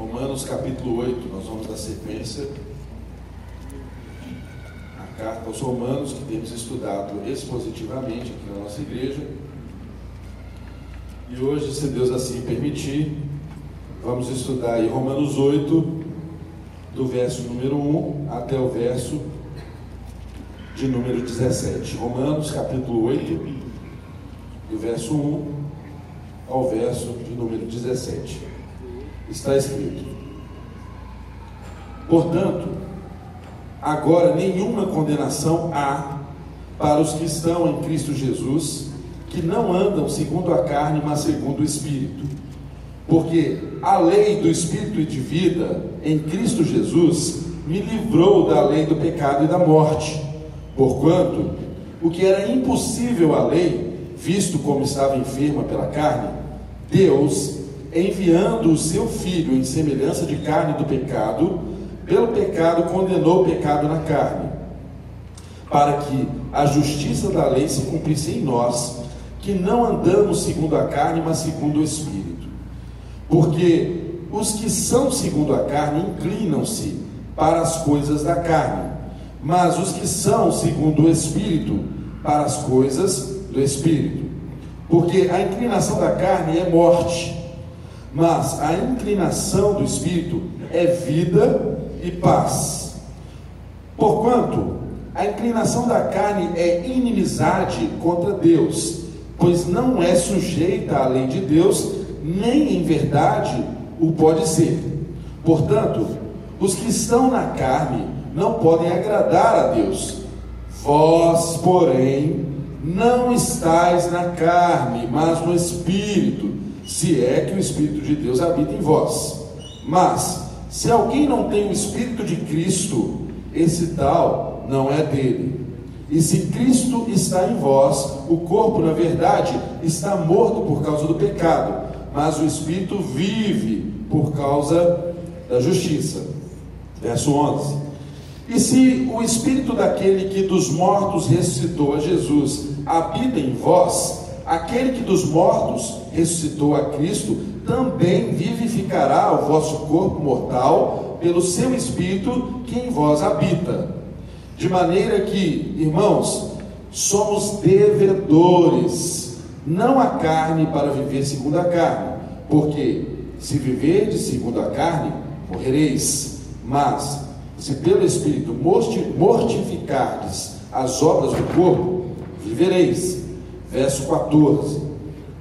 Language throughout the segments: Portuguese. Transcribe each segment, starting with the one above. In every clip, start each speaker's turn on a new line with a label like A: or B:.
A: Romanos capítulo 8, nós vamos dar sequência à carta aos Romanos, que temos estudado expositivamente aqui na nossa igreja. E hoje, se Deus assim permitir, vamos estudar aí Romanos 8, do verso número 1 até o verso de número 17. Romanos capítulo 8, do verso 1 ao verso de número 17. Está escrito: Portanto, agora nenhuma condenação há para os que estão em Cristo Jesus, que não andam segundo a carne, mas segundo o Espírito. Porque a lei do Espírito e de vida em Cristo Jesus me livrou da lei do pecado e da morte. Porquanto, o que era impossível à lei, visto como estava enferma pela carne, Deus, enviando o seu Filho em semelhança de carne do pecado, pelo pecado condenou o pecado na carne, para que a justiça da lei se cumprisse em nós, que não andamos segundo a carne, mas segundo o Espírito. Porque os que são segundo a carne inclinam-se para as coisas da carne, mas os que são segundo o Espírito, para as coisas do Espírito. Porque a inclinação da carne é morte, mas a inclinação do espírito é vida e paz. Porquanto a inclinação da carne é inimizade contra Deus, pois não é sujeita à lei de Deus, nem em verdade o pode ser. Portanto, os que estão na carne não podem agradar a Deus. Vós, porém, não estais na carne, mas no Espírito, se é que o Espírito de Deus habita em vós. Mas, se alguém não tem o Espírito de Cristo, esse tal não é dele. E se Cristo está em vós, o corpo, na verdade, está morto por causa do pecado, mas o Espírito vive por causa da justiça. Verso 11. E se o espírito daquele que dos mortos ressuscitou a Jesus habita em vós, aquele que dos mortos ressuscitou a Cristo também vivificará o vosso corpo mortal pelo seu espírito que em vós habita. De maneira que, irmãos, somos devedores, não a carne para viver segundo a carne, porque se viverdes segundo a carne, morrereis, mas se pelo Espírito mortificardes as obras do corpo, vivereis. Verso 14.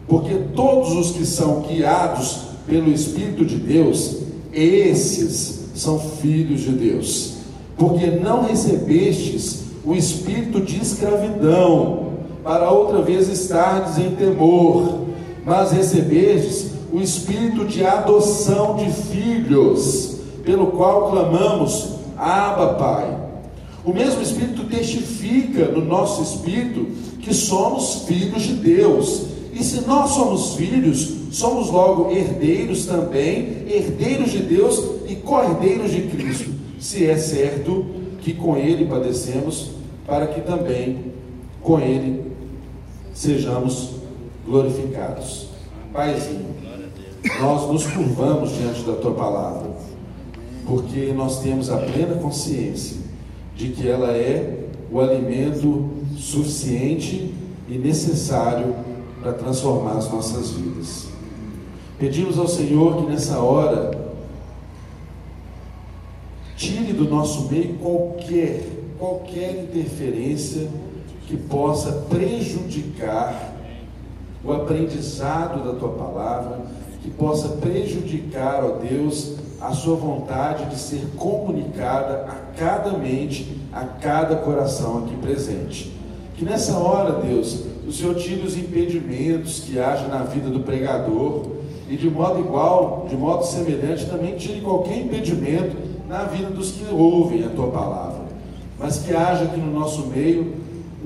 A: Porque todos os que são guiados pelo Espírito de Deus, esses são filhos de Deus. Porque não recebestes o espírito de escravidão, para outra vez estardes em temor, mas recebestes o espírito de adoção de filhos, pelo qual clamamos, Abba, Pai. O mesmo Espírito testifica no nosso espírito que somos filhos de Deus. E se nós somos filhos, somos logo herdeiros também, herdeiros de Deus e co-herdeiros de Cristo, se é certo que com Ele padecemos, para que também com Ele sejamos glorificados. Paizinho, nós nos curvamos diante da Tua palavra porque nós temos a plena consciência de que ela é o alimento suficiente e necessário para transformar as nossas vidas. Pedimos ao Senhor que nessa hora tire do nosso meio qualquer qualquer interferência que possa prejudicar o aprendizado da tua palavra, que possa prejudicar, ó Deus, a sua vontade de ser comunicada a cada mente, a cada coração aqui presente. Que nessa hora, Deus, o Senhor tire os impedimentos que haja na vida do pregador e de modo igual, de modo semelhante, também tire qualquer impedimento na vida dos que ouvem a tua palavra. Mas que haja aqui no nosso meio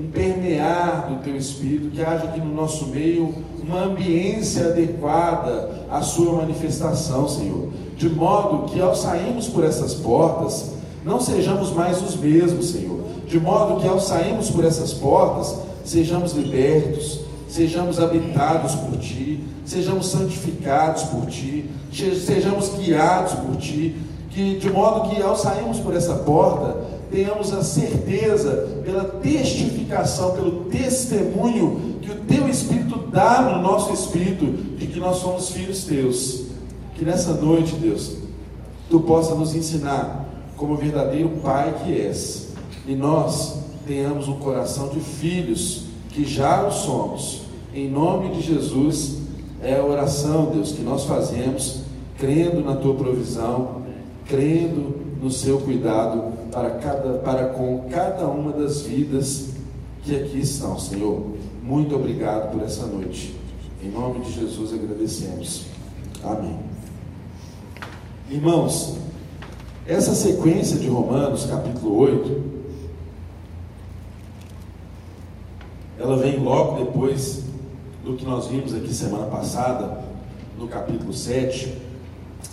A: um permear do teu espírito, que haja aqui no nosso meio uma ambiência adequada à sua manifestação, Senhor de modo que ao sairmos por essas portas, não sejamos mais os mesmos, Senhor. De modo que ao sairmos por essas portas, sejamos libertos, sejamos habitados por Ti, sejamos santificados por Ti, sejamos guiados por Ti, que de modo que ao sairmos por essa porta, tenhamos a certeza, pela testificação, pelo testemunho que o Teu Espírito dá no nosso espírito, de que nós somos filhos Teus. Que nessa noite, Deus, Tu possa nos ensinar como verdadeiro Pai que és, e nós tenhamos um coração de filhos, que já o somos. Em nome de Jesus, é a oração, Deus, que nós fazemos, crendo na tua provisão, crendo no seu cuidado para, cada, para com cada uma das vidas que aqui estão, Senhor. Muito obrigado por essa noite. Em nome de Jesus agradecemos. Amém. Irmãos, essa sequência de Romanos, capítulo 8, ela vem logo depois do que nós vimos aqui semana passada, no capítulo 7.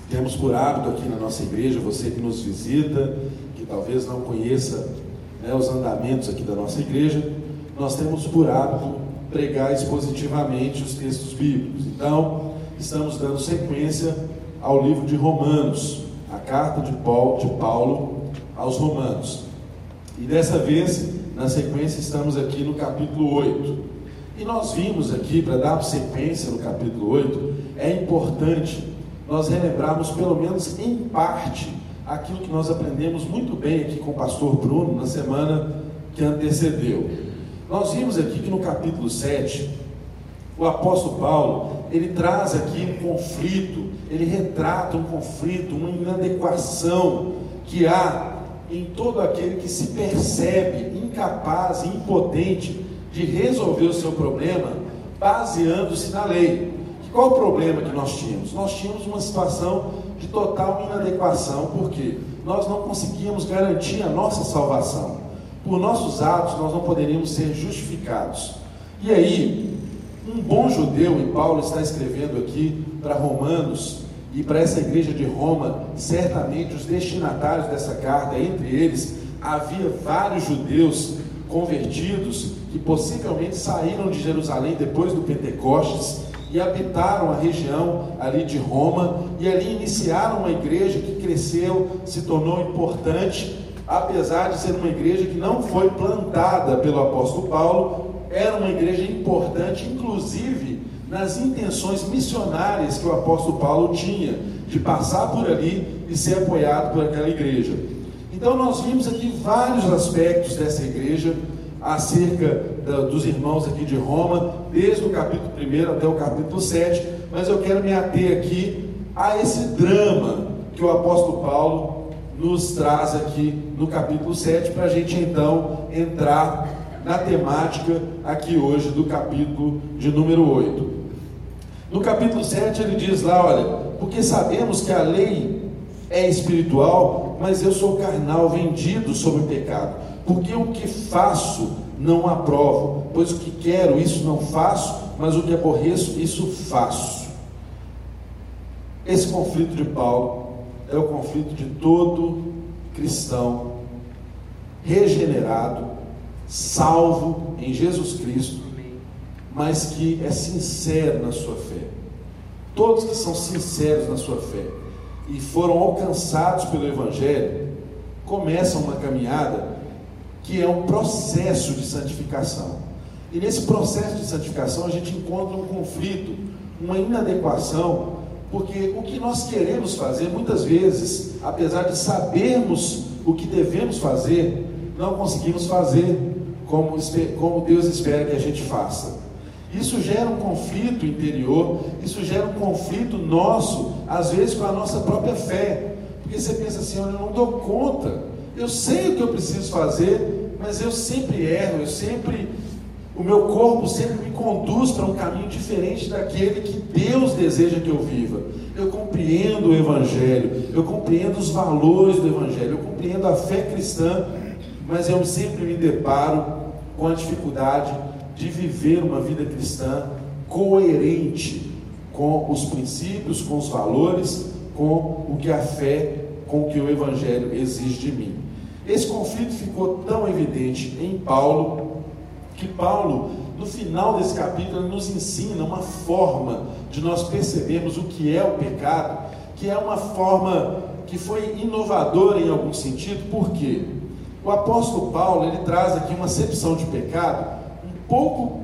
A: Temos por hábito aqui na nossa igreja, você que nos visita, que talvez não conheça né, os andamentos aqui da nossa igreja, nós temos por hábito pregar expositivamente os textos bíblicos. Então, estamos dando sequência ao livro de Romanos a carta de Paulo, de Paulo aos Romanos. E dessa vez, na sequência, estamos aqui no capítulo 8. E nós vimos aqui, para dar sequência no capítulo 8, é importante nós relembrarmos, pelo menos em parte, aquilo que nós aprendemos muito bem aqui com o pastor Bruno na semana que antecedeu. Nós vimos aqui que no capítulo 7, o apóstolo Paulo, ele traz aqui um conflito, ele retrata um conflito, uma inadequação que há em todo aquele que se percebe incapaz e impotente de resolver o seu problema baseando-se na lei. Qual o problema que nós tínhamos? Nós tínhamos uma situação de total inadequação, porque nós não conseguíamos garantir a nossa salvação. Por nossos atos, nós não poderíamos ser justificados. E aí, um bom judeu, e Paulo está escrevendo aqui para Romanos e para essa igreja de Roma, certamente os destinatários dessa carta, entre eles, havia vários judeus convertidos que possivelmente saíram de Jerusalém depois do Pentecostes e habitaram a região ali de Roma e ali iniciaram uma igreja que cresceu, se tornou importante, apesar de ser uma igreja que não foi plantada pelo apóstolo Paulo, era uma igreja importante, inclusive nas intenções missionárias que o apóstolo Paulo tinha, de passar por ali e ser apoiado por aquela igreja. Então, nós vimos aqui vários aspectos dessa igreja acerca da, dos irmãos aqui de Roma, desde o capítulo 1 até o capítulo 7, mas eu quero me ater aqui a esse drama que o apóstolo Paulo nos traz aqui no capítulo 7, para a gente então entrar na temática aqui hoje do capítulo de número 8. No capítulo 7 ele diz lá, olha, porque sabemos que a lei é espiritual, mas eu sou carnal, vendido sobre o pecado. Porque o que faço não aprovo, pois o que quero, isso não faço, mas o que aborreço, isso faço. Esse conflito de Paulo é o conflito de todo cristão regenerado, salvo em Jesus Cristo, mas que é sincero na sua fé. Todos que são sinceros na sua fé e foram alcançados pelo Evangelho, começam uma caminhada que é um processo de santificação. E nesse processo de santificação a gente encontra um conflito, uma inadequação, porque o que nós queremos fazer, muitas vezes, apesar de sabermos o que devemos fazer, não conseguimos fazer como, como Deus espera que a gente faça. Isso gera um conflito interior, isso gera um conflito nosso, às vezes com a nossa própria fé. Porque você pensa assim: olha, eu não dou conta, eu sei o que eu preciso fazer, mas eu sempre erro, eu sempre. O meu corpo sempre me conduz para um caminho diferente daquele que Deus deseja que eu viva. Eu compreendo o Evangelho, eu compreendo os valores do Evangelho, eu compreendo a fé cristã, mas eu sempre me deparo com a dificuldade de viver uma vida cristã coerente com os princípios, com os valores, com o que a fé, com o que o Evangelho exige de mim. Esse conflito ficou tão evidente em Paulo, que Paulo, no final desse capítulo, nos ensina uma forma de nós percebermos o que é o pecado, que é uma forma que foi inovadora em algum sentido, por quê? O apóstolo Paulo ele traz aqui uma acepção de pecado pouco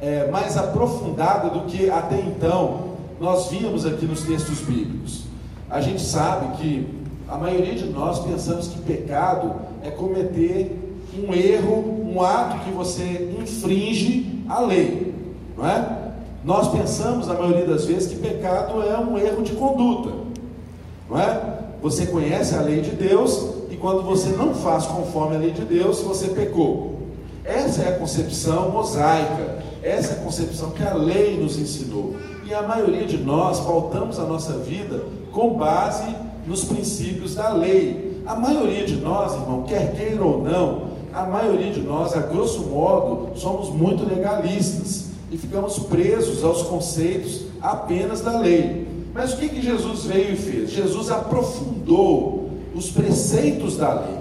A: é, mais aprofundada do que até então nós víamos aqui nos textos bíblicos. A gente sabe que a maioria de nós pensamos que pecado é cometer um erro, um ato que você infringe a lei, não é? Nós pensamos, a maioria das vezes, que pecado é um erro de conduta, não é? Você conhece a lei de Deus e quando você não faz conforme a lei de Deus, você pecou. Essa é a concepção mosaica, essa é a concepção que a lei nos ensinou. E a maioria de nós pautamos a nossa vida com base nos princípios da lei. A maioria de nós, irmão, quer queira ou não, a maioria de nós, a grosso modo, somos muito legalistas e ficamos presos aos conceitos apenas da lei. Mas o que, que Jesus veio e fez? Jesus aprofundou os preceitos da lei,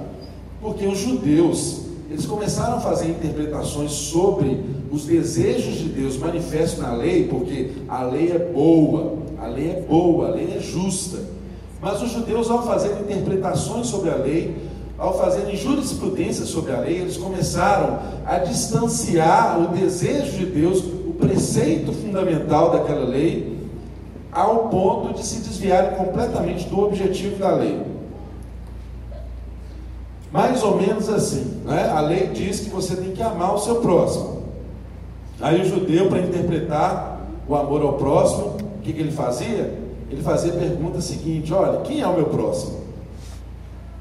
A: porque os judeus eles começaram a fazer interpretações sobre os desejos de Deus manifestos na lei, porque a lei é boa, a lei é boa, a lei é justa. Mas os judeus, ao fazer interpretações sobre a lei, ao fazerem jurisprudência sobre a lei, eles começaram a distanciar o desejo de Deus, o preceito fundamental daquela lei, ao ponto de se desviarem completamente do objetivo da lei. Mais ou menos assim, né? a lei diz que você tem que amar o seu próximo. Aí o judeu, para interpretar o amor ao próximo, o que, que ele fazia? Ele fazia a pergunta seguinte: olha, quem é o meu próximo?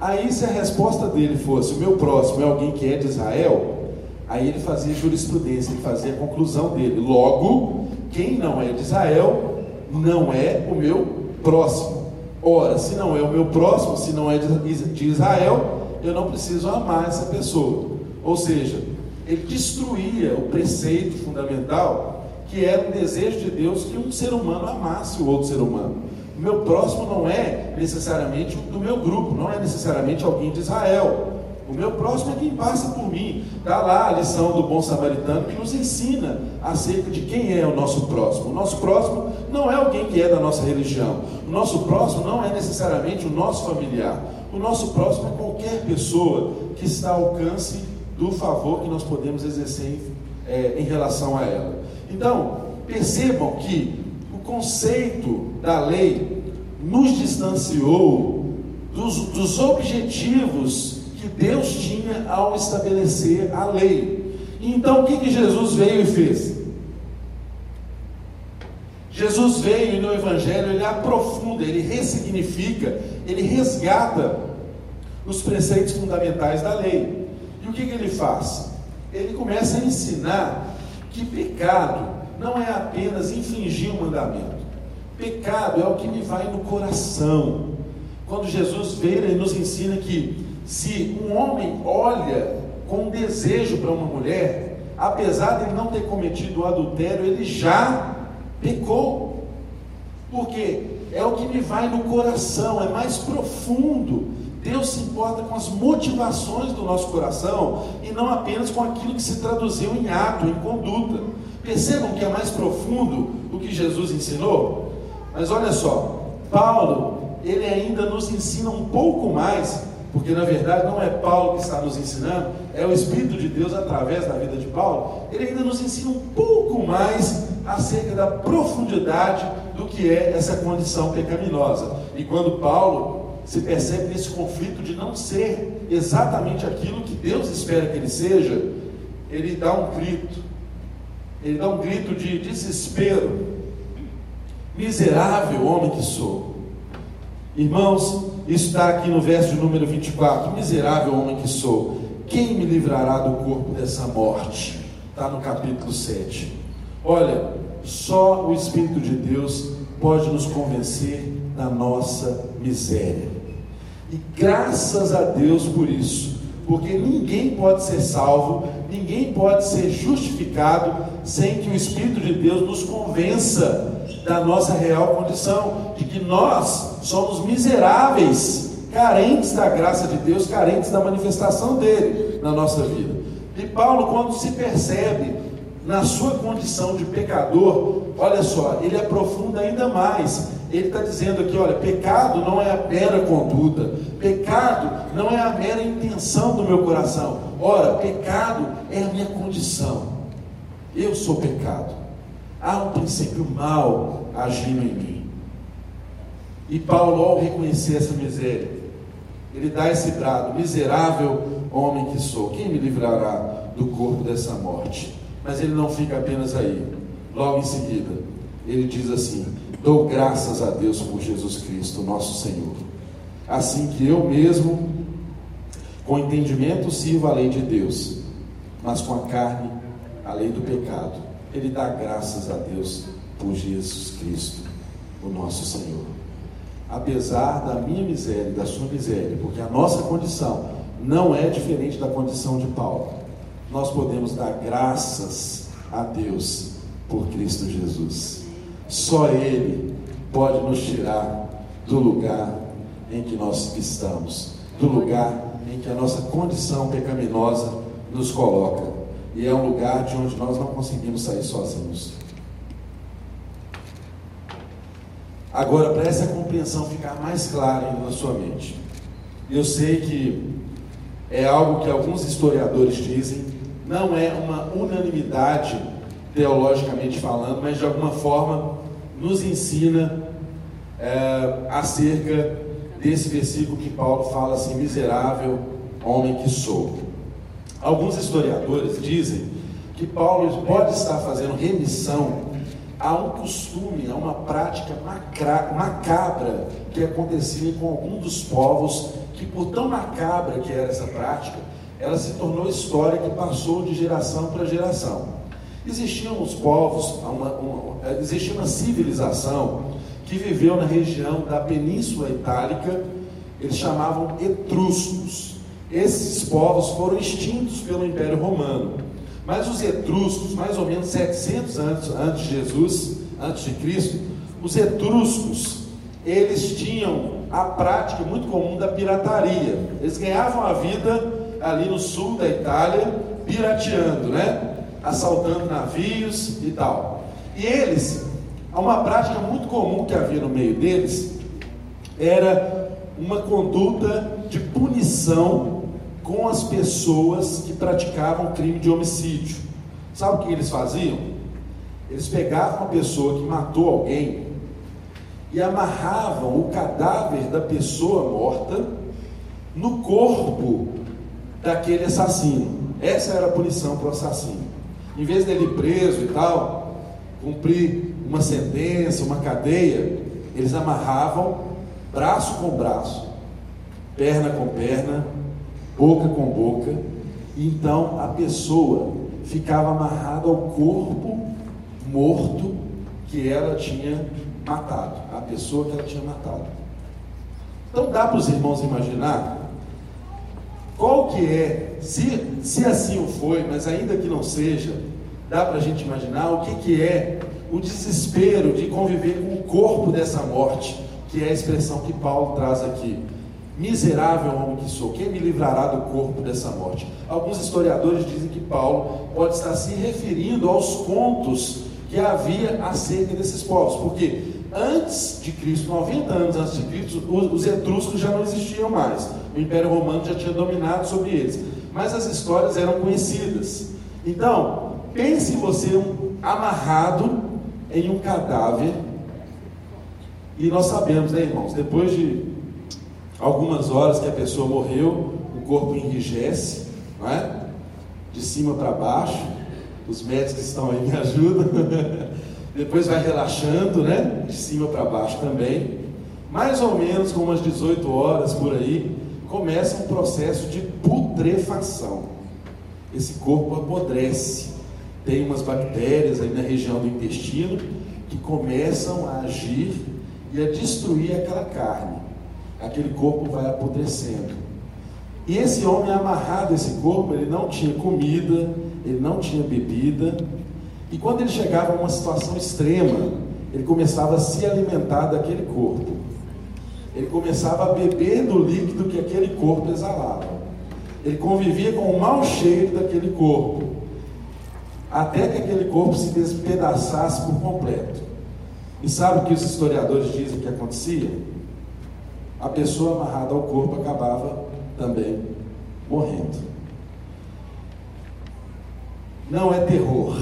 A: Aí, se a resposta dele fosse: o meu próximo é alguém que é de Israel, aí ele fazia jurisprudência, ele fazia a conclusão dele. Logo, quem não é de Israel não é o meu próximo. Ora, se não é o meu próximo, se não é de Israel, eu não preciso amar essa pessoa. Ou seja, ele destruía o preceito fundamental que era o desejo de Deus que um ser humano amasse o outro ser humano. O meu próximo não é necessariamente do meu grupo, não é necessariamente alguém de Israel. O meu próximo é quem passa por mim. Está lá a lição do bom samaritano que nos ensina acerca de quem é o nosso próximo. O nosso próximo não é alguém que é da nossa religião. O nosso próximo não é necessariamente o nosso familiar. O nosso próximo é qualquer pessoa que está ao alcance do favor que nós podemos exercer é, em relação a ela. Então, percebam que o conceito da lei nos distanciou dos, dos objetivos que Deus tinha ao estabelecer a lei. Então, o que, que Jesus veio e fez? Jesus veio e no Evangelho ele aprofunda, ele ressignifica, ele resgata os preceitos fundamentais da lei. E o que, que ele faz? Ele começa a ensinar que pecado não é apenas infringir um mandamento. Pecado é o que me vai no coração. Quando Jesus veio, ele nos ensina que se um homem olha com desejo para uma mulher, apesar de ele não ter cometido o adultério, ele já pecou. Porque é o que me vai no coração, é mais profundo. Deus se importa com as motivações do nosso coração e não apenas com aquilo que se traduziu em ato, em conduta. Percebam que é mais profundo o que Jesus ensinou? Mas olha só, Paulo, ele ainda nos ensina um pouco mais porque na verdade não é Paulo que está nos ensinando, é o Espírito de Deus através da vida de Paulo. Ele ainda nos ensina um pouco mais acerca da profundidade do que é essa condição pecaminosa. E quando Paulo se percebe nesse conflito de não ser exatamente aquilo que Deus espera que ele seja, ele dá um grito, ele dá um grito de desespero. Miserável homem que sou. Irmãos, isso está aqui no verso número 24. Miserável homem que sou, quem me livrará do corpo dessa morte? Está no capítulo 7. Olha, só o Espírito de Deus pode nos convencer da nossa miséria. E graças a Deus por isso, porque ninguém pode ser salvo, ninguém pode ser justificado sem que o Espírito de Deus nos convença da nossa real condição, de que nós somos miseráveis, carentes da graça de Deus, carentes da manifestação dele na nossa vida. E Paulo, quando se percebe na sua condição de pecador, olha só, ele aprofunda ainda mais. Ele está dizendo aqui: olha, pecado não é a mera conduta, pecado não é a mera intenção do meu coração. Ora, pecado é a minha condição. Eu sou pecado. Há um princípio mal agindo em mim. E Paulo, ao reconhecer essa miséria, ele dá esse brado: miserável homem que sou, quem me livrará do corpo dessa morte? Mas ele não fica apenas aí. Logo em seguida, ele diz assim: Dou graças a Deus por Jesus Cristo, nosso Senhor. Assim que eu mesmo, com entendimento, sirvo a lei de Deus, mas com a carne, a lei do pecado. Ele dá graças a Deus por Jesus Cristo, o nosso Senhor. Apesar da minha miséria da sua miséria, porque a nossa condição não é diferente da condição de Paulo nós podemos dar graças a Deus por Cristo Jesus. Só Ele pode nos tirar do lugar em que nós estamos, do lugar em que a nossa condição pecaminosa nos coloca. E é um lugar de onde nós não conseguimos sair sozinhos. Agora, para essa compreensão ficar mais clara na sua mente, eu sei que é algo que alguns historiadores dizem não é uma unanimidade teologicamente falando, mas de alguma forma nos ensina é, acerca desse versículo que Paulo fala assim: miserável homem que sou. Alguns historiadores dizem que Paulo pode estar fazendo remissão a um costume, a uma prática macabra que acontecia com algum dos povos, que por tão macabra que era essa prática, ela se tornou história que passou de geração para geração. Existiam os povos, uma, uma, é, existia uma civilização que viveu na região da Península Itálica, eles chamavam etruscos. Esses povos foram extintos pelo Império Romano. Mas os etruscos, mais ou menos 700 anos antes de Jesus, antes de Cristo, os etruscos, eles tinham a prática muito comum da pirataria. Eles ganhavam a vida ali no sul da Itália, pirateando, né? Assaltando navios e tal. E eles, uma prática muito comum que havia no meio deles, era uma conduta de punição com as pessoas que praticavam crime de homicídio. Sabe o que eles faziam? Eles pegavam uma pessoa que matou alguém e amarravam o cadáver da pessoa morta no corpo daquele assassino. Essa era a punição para o assassino. Em vez dele preso e tal, cumprir uma sentença, uma cadeia, eles amarravam braço com braço, perna com perna, boca com boca, e então a pessoa ficava amarrada ao corpo morto que ela tinha matado, a pessoa que ela tinha matado. Então dá para os irmãos imaginar qual que é, se, se assim o foi, mas ainda que não seja, dá para a gente imaginar o que, que é o desespero de conviver com o corpo dessa morte, que é a expressão que Paulo traz aqui. Miserável homem que sou, quem me livrará do corpo dessa morte? Alguns historiadores dizem que Paulo pode estar se referindo aos contos que havia acerca desses povos, porque antes de Cristo, 90 anos antes de Cristo, os etruscos já não existiam mais o Império Romano já tinha dominado sobre eles. Mas as histórias eram conhecidas. Então, pense você amarrado em um cadáver. E nós sabemos, né, irmãos, depois de algumas horas que a pessoa morreu, o corpo enrijece, não é? De cima para baixo. Os médicos que estão aí me ajudam. Depois vai relaxando, né? De cima para baixo também. Mais ou menos com umas 18 horas por aí, começa um processo de putrefação. Esse corpo apodrece. Tem umas bactérias aí na região do intestino que começam a agir e a destruir aquela carne. Aquele corpo vai apodrecendo. E esse homem amarrado esse corpo, ele não tinha comida, ele não tinha bebida. E quando ele chegava a uma situação extrema, ele começava a se alimentar daquele corpo ele começava a beber do líquido que aquele corpo exalava. Ele convivia com o mau cheiro daquele corpo. até que aquele corpo se despedaçasse por completo. E sabe o que os historiadores dizem que acontecia? A pessoa amarrada ao corpo acabava também morrendo. Não é terror.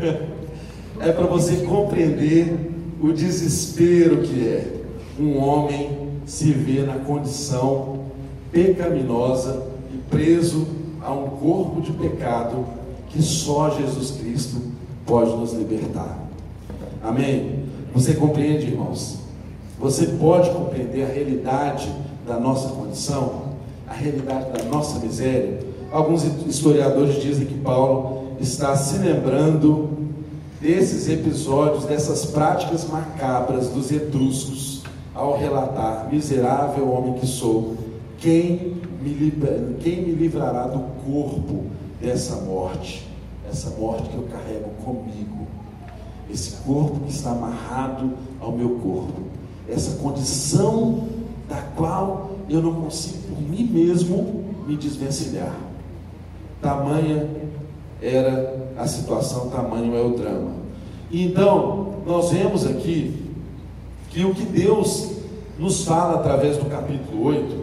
A: é para você compreender o desespero que é um homem se ver na condição pecaminosa e preso a um corpo de pecado que só Jesus Cristo pode nos libertar. Amém? Você compreende, irmãos? Você pode compreender a realidade da nossa condição, a realidade da nossa miséria? Alguns historiadores dizem que Paulo está se lembrando desses episódios, dessas práticas macabras dos etruscos, ao relatar: Miserável homem que sou, quem me, quem me livrará do corpo dessa morte? Essa morte que eu carrego comigo, esse corpo que está amarrado ao meu corpo, essa condição da qual eu não consigo por mim mesmo me desvencilhar. Tamanha era a situação, tamanho é o drama. Então, nós vemos aqui que o que Deus nos fala através do capítulo 8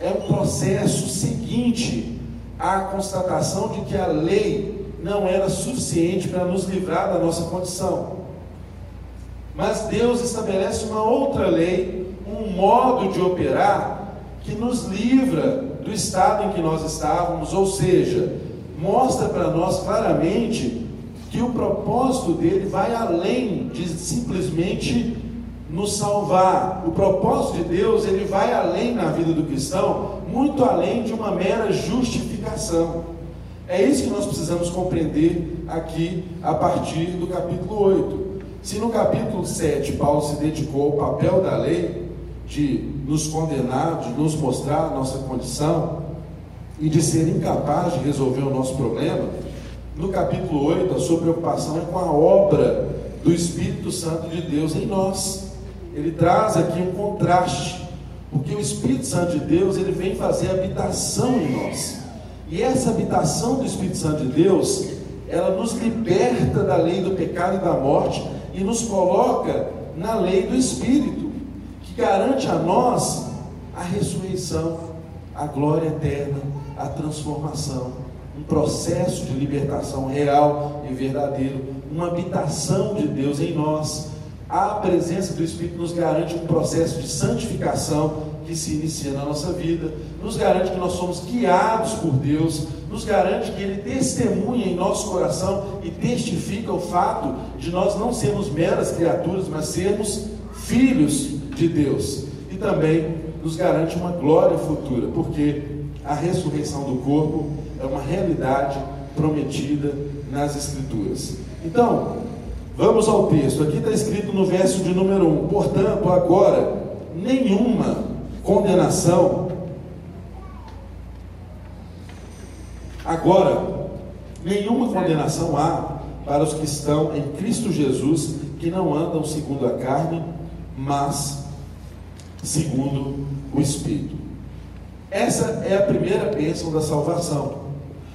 A: é um processo seguinte à constatação de que a lei não era suficiente para nos livrar da nossa condição. Mas Deus estabelece uma outra lei, um modo de operar que nos livra do estado em que nós estávamos, ou seja, mostra para nós claramente que o propósito dele vai além de simplesmente nos salvar. O propósito de Deus, ele vai além na vida do cristão, muito além de uma mera justificação. É isso que nós precisamos compreender aqui a partir do capítulo 8. Se no capítulo 7 Paulo se dedicou ao papel da lei de nos condenar, de nos mostrar a nossa condição, e de ser incapaz de resolver o nosso problema, no capítulo 8, a sua preocupação é com a obra do Espírito Santo de Deus em nós. Ele traz aqui um contraste, porque o Espírito Santo de Deus, ele vem fazer habitação em nós. E essa habitação do Espírito Santo de Deus, ela nos liberta da lei do pecado e da morte e nos coloca na lei do Espírito, que garante a nós a ressurreição, a glória eterna a transformação, um processo de libertação real e verdadeiro, uma habitação de Deus em nós. A presença do Espírito nos garante um processo de santificação que se inicia na nossa vida, nos garante que nós somos guiados por Deus, nos garante que Ele testemunha em nosso coração e testifica o fato de nós não sermos meras criaturas, mas sermos filhos de Deus. E também nos garante uma glória futura, porque a ressurreição do corpo é uma realidade prometida nas Escrituras. Então, vamos ao texto. Aqui está escrito no verso de número 1: Portanto, agora, nenhuma condenação. Agora, nenhuma condenação há para os que estão em Cristo Jesus, que não andam segundo a carne, mas segundo o Espírito. Essa é a primeira bênção da salvação.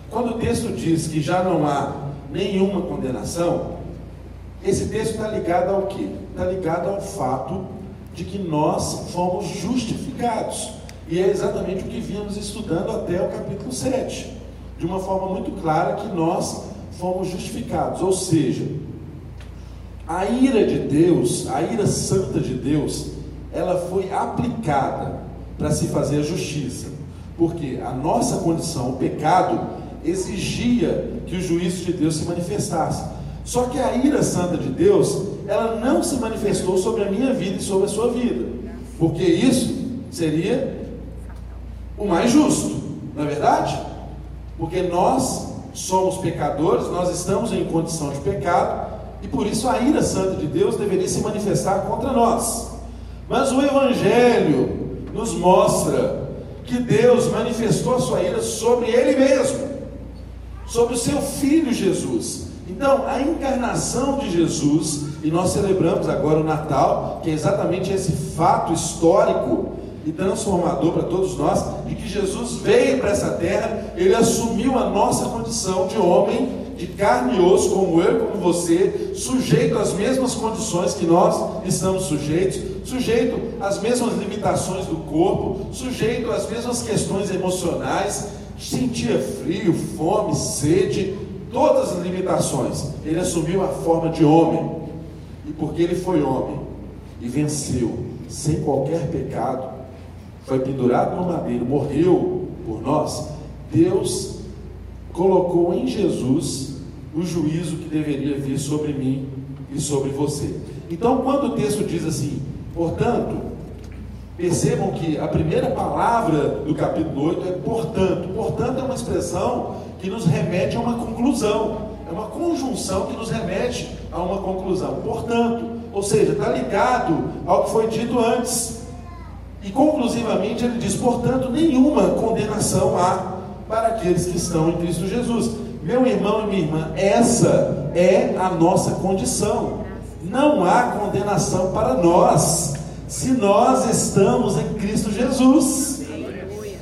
A: Quando o texto diz que já não há nenhuma condenação, esse texto está ligado ao que? Está ligado ao fato de que nós fomos justificados. E é exatamente o que vínhamos estudando até o capítulo 7. De uma forma muito clara que nós fomos justificados. Ou seja, a ira de Deus, a ira santa de Deus, ela foi aplicada para se fazer justiça. Porque a nossa condição, o pecado, exigia que o juízo de Deus se manifestasse. Só que a ira santa de Deus, ela não se manifestou sobre a minha vida e sobre a sua vida. Porque isso seria o mais justo, não é verdade? Porque nós somos pecadores, nós estamos em condição de pecado, e por isso a ira santa de Deus deveria se manifestar contra nós. Mas o Evangelho, nos mostra que Deus manifestou a sua ira sobre Ele mesmo, sobre o seu Filho Jesus. Então, a encarnação de Jesus, e nós celebramos agora o Natal, que é exatamente esse fato histórico e transformador para todos nós, de que Jesus veio para essa terra, ele assumiu a nossa condição de homem de carne e osso, como eu como você, sujeito às mesmas condições que nós estamos sujeitos, sujeito às mesmas limitações do corpo, sujeito às mesmas questões emocionais, sentia frio, fome, sede, todas as limitações. Ele assumiu a forma de homem. E porque ele foi homem e venceu sem qualquer pecado, foi pendurado no madeiro, morreu por nós, Deus colocou em Jesus o juízo que deveria vir sobre mim e sobre você. Então, quando o texto diz assim, portanto, percebam que a primeira palavra do capítulo 8 é portanto. Portanto, é uma expressão que nos remete a uma conclusão, é uma conjunção que nos remete a uma conclusão. Portanto, ou seja, está ligado ao que foi dito antes. E conclusivamente ele diz: portanto, nenhuma condenação há para aqueles que estão em Cristo Jesus. Meu irmão e minha irmã, essa é a nossa condição. Não há condenação para nós, se nós estamos em Cristo Jesus.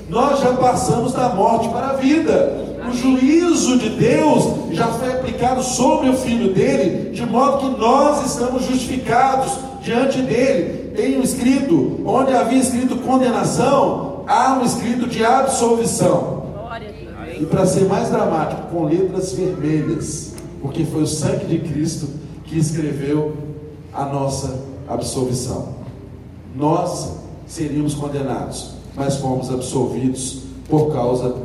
A: Nós já passamos da morte para a vida. O juízo de Deus já foi aplicado sobre o filho dele, de modo que nós estamos justificados diante dele. Tem um escrito, onde havia escrito condenação, há um escrito de absolvição. E para ser mais dramático, com letras vermelhas, porque foi o sangue de Cristo que escreveu a nossa absolvição. Nós seríamos condenados, mas fomos absolvidos por causa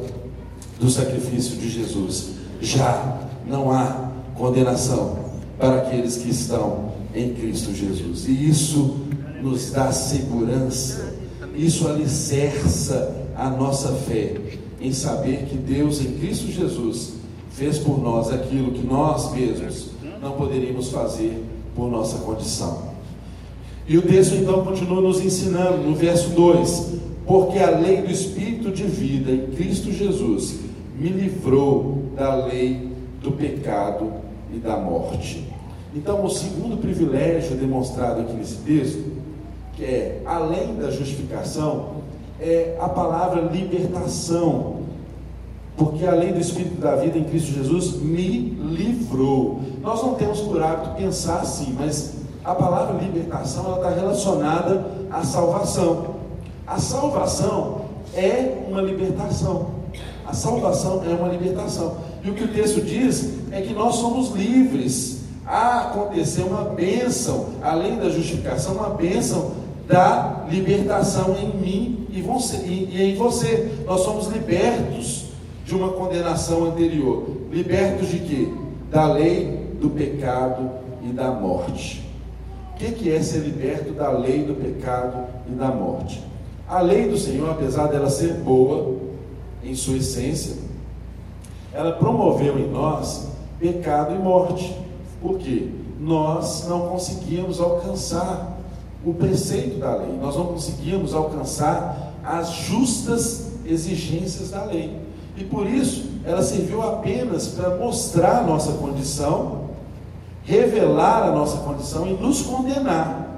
A: do sacrifício de Jesus. Já não há condenação para aqueles que estão em Cristo Jesus. E isso nos dá segurança, isso alicerça a nossa fé em saber que Deus em Cristo Jesus fez por nós aquilo que nós mesmos não poderíamos fazer por nossa condição. E o texto então continua nos ensinando no verso 2: Porque a lei do Espírito de vida em Cristo Jesus me livrou da lei do pecado e da morte. Então, o segundo privilégio demonstrado aqui nesse texto, que é além da justificação, é a palavra libertação. Porque a lei do Espírito da vida em Cristo Jesus me livrou. Nós não temos por hábito pensar assim, mas a palavra libertação está relacionada à salvação. A salvação é uma libertação. A salvação é uma libertação. E o que o texto diz é que nós somos livres a acontecer uma bênção, além da justificação, uma bênção da libertação em mim e, você, e, em você. Nós somos libertos de uma condenação anterior. Libertos de quê? Da lei do pecado e da morte. O que é ser liberto da lei do pecado e da morte? A lei do Senhor, apesar dela ser boa em sua essência, ela promoveu em nós pecado e morte. Por quê? Nós não conseguíamos alcançar o preceito da lei, nós não conseguíamos alcançar as justas exigências da lei. E por isso, ela serviu apenas para mostrar a nossa condição, revelar a nossa condição e nos condenar.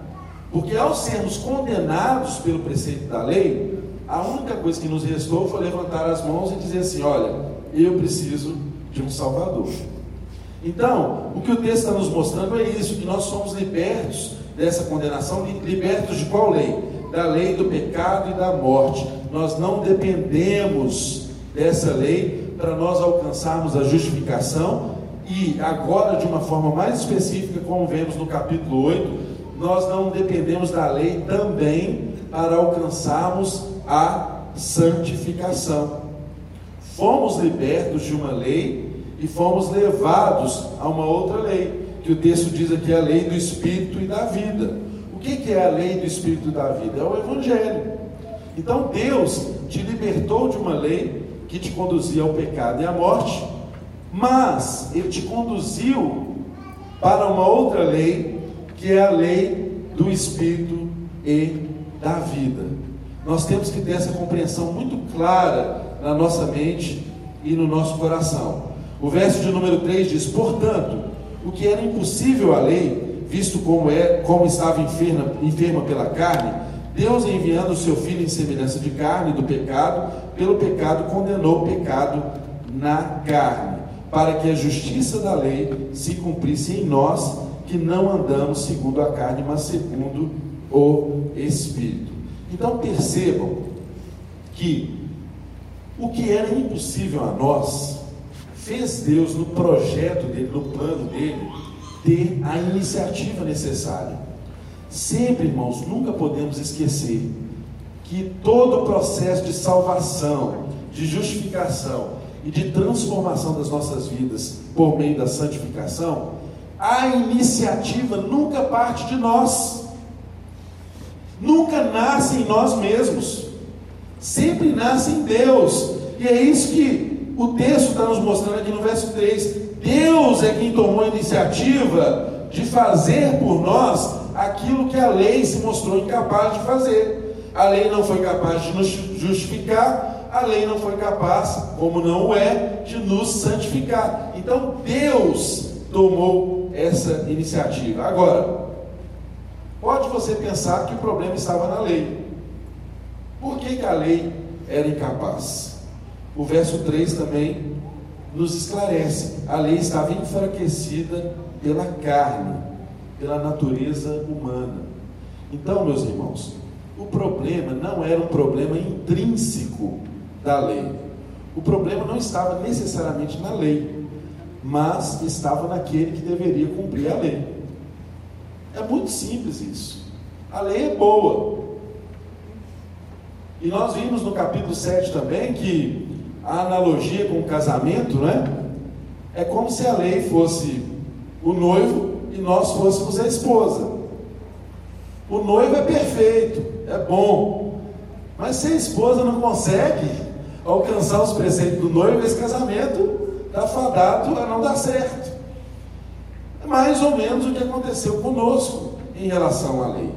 A: Porque ao sermos condenados pelo preceito da lei, a única coisa que nos restou foi levantar as mãos e dizer assim: olha, eu preciso de um Salvador. Então, o que o texto está nos mostrando é isso: que nós somos libertos dessa condenação, libertos de qual lei? Da lei do pecado e da morte. Nós não dependemos dessa lei para nós alcançarmos a justificação e agora de uma forma mais específica, como vemos no capítulo 8, nós não dependemos da lei também para alcançarmos a santificação. Fomos libertos de uma lei e fomos levados a uma outra lei, que o texto diz aqui é a lei do Espírito e da vida. O que é a lei do Espírito e da vida? É o Evangelho. Então Deus te libertou de uma lei que te conduzia ao pecado e à morte, mas Ele te conduziu para uma outra lei, que é a lei do Espírito e da vida. Nós temos que ter essa compreensão muito clara na nossa mente e no nosso coração. O verso de número 3 diz: Portanto, o que era impossível à lei, visto como, é, como estava enferma, enferma pela carne, Deus, enviando o seu filho em semelhança de carne do pecado, pelo pecado condenou o pecado na carne, para que a justiça da lei se cumprisse em nós, que não andamos segundo a carne, mas segundo o Espírito. Então percebam que o que era impossível a nós, fez Deus no projeto dele, no plano dele, ter a iniciativa necessária. Sempre, irmãos, nunca podemos esquecer que todo o processo de salvação, de justificação e de transformação das nossas vidas por meio da santificação, a iniciativa nunca parte de nós, nunca nasce em nós mesmos, sempre nasce em Deus, e é isso que o texto está nos mostrando aqui no verso 3. Deus é quem tomou a iniciativa de fazer por nós aquilo que a lei se mostrou incapaz de fazer. A lei não foi capaz de nos justificar, a lei não foi capaz, como não é, de nos santificar. Então Deus tomou essa iniciativa. Agora, pode você pensar que o problema estava na lei. Por que, que a lei era incapaz? O verso 3 também nos esclarece: a lei estava enfraquecida pela carne, pela natureza humana. Então, meus irmãos, o problema não era um problema intrínseco da lei. O problema não estava necessariamente na lei, mas estava naquele que deveria cumprir a lei. É muito simples isso. A lei é boa. E nós vimos no capítulo 7 também que a analogia com o casamento, né? É como se a lei fosse o noivo e nós fôssemos a esposa. O noivo é perfeito, é bom, mas se a esposa não consegue alcançar os preceitos do noivo, esse casamento está fadado a não dar certo. Mais ou menos o que aconteceu conosco em relação à lei.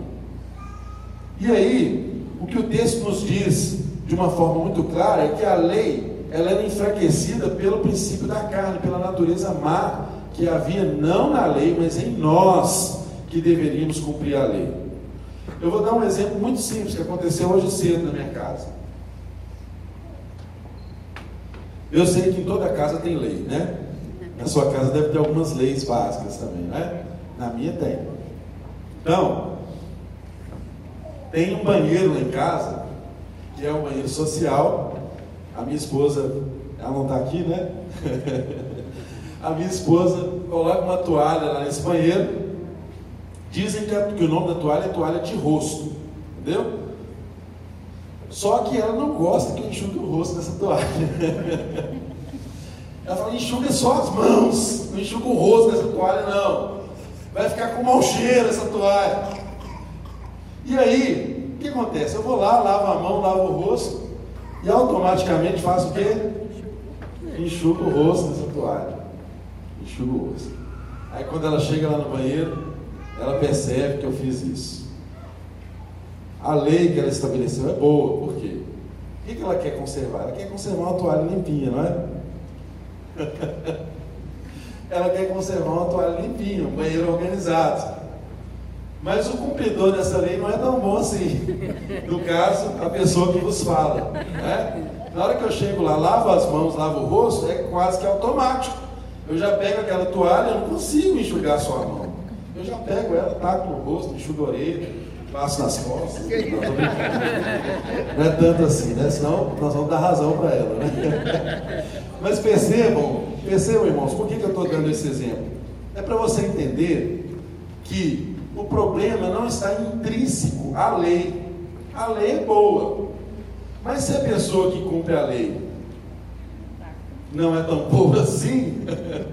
A: E aí, o que o texto nos diz de uma forma muito clara é que a lei ela era enfraquecida pelo princípio da carne, pela natureza má que havia não na lei, mas em nós que deveríamos cumprir a lei. Eu vou dar um exemplo muito simples que aconteceu hoje cedo na minha casa. Eu sei que em toda casa tem lei, né? Na sua casa deve ter algumas leis básicas também, né? Na minha tem. Então, tem um banheiro lá em casa, que é um banheiro social, a minha esposa, ela não está aqui, né? a minha esposa coloca uma toalha lá nesse banheiro. Dizem que, a, que o nome da toalha é toalha de rosto, entendeu? Só que ela não gosta que enxugue o rosto nessa toalha. ela fala, enxuga só as mãos, não enxuga o rosto nessa toalha, não. Vai ficar com mau cheiro essa toalha. E aí, o que acontece? Eu vou lá, lavo a mão, lavo o rosto, e automaticamente faço o quê? Enxugo o rosto nessa toalha. Enxugo o rosto. Aí quando ela chega lá no banheiro, ela percebe que eu fiz isso. A lei que ela estabeleceu é boa, por quê? O que ela quer conservar? Ela quer conservar uma toalha limpinha, não é? ela quer conservar uma toalha limpinha, um banheiro organizado. Mas o cumpridor dessa lei não é tão bom assim. No caso, a pessoa que vos fala. Né? Na hora que eu chego lá, lavo as mãos, lavo o rosto, é quase que automático. Eu já pego aquela toalha, eu não consigo enxugar só a mão. Eu já pego ela, taco no rosto, enxugo a orelha, passo nas costas. Não é tanto assim, né? Senão nós vamos dar razão para ela. Né? Mas percebam, percebam, irmãos, por que, que eu estou dando esse exemplo? É para você entender que o problema não está intrínseco à lei. A lei é boa. Mas se a pessoa que cumpre a lei não é tão boa assim,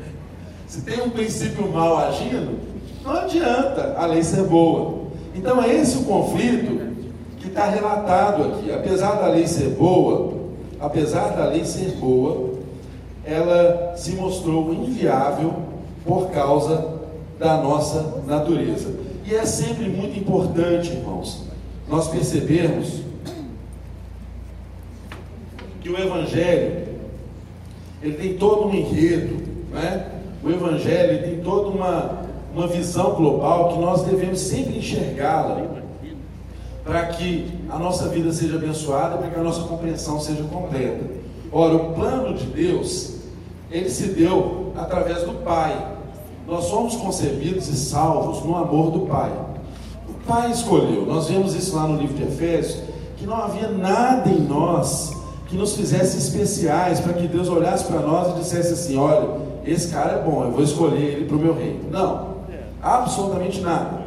A: se tem um princípio mal agindo, não adianta a lei ser boa. Então é esse o conflito que está relatado aqui. Apesar da lei ser boa, apesar da lei ser boa, ela se mostrou inviável por causa da nossa natureza. E é sempre muito importante, irmãos, nós percebermos que o Evangelho ele tem todo um enredo, né? O Evangelho tem toda uma, uma visão global que nós devemos sempre enxergá-la para que a nossa vida seja abençoada, para que a nossa compreensão seja completa. Ora, o plano de Deus ele se deu através do Pai. Nós somos concebidos e salvos no amor do Pai. O Pai escolheu. Nós vemos isso lá no livro de Efésios, que não havia nada em nós que nos fizesse especiais para que Deus olhasse para nós e dissesse assim: olha, esse cara é bom, eu vou escolher ele para o meu reino. Não, absolutamente nada.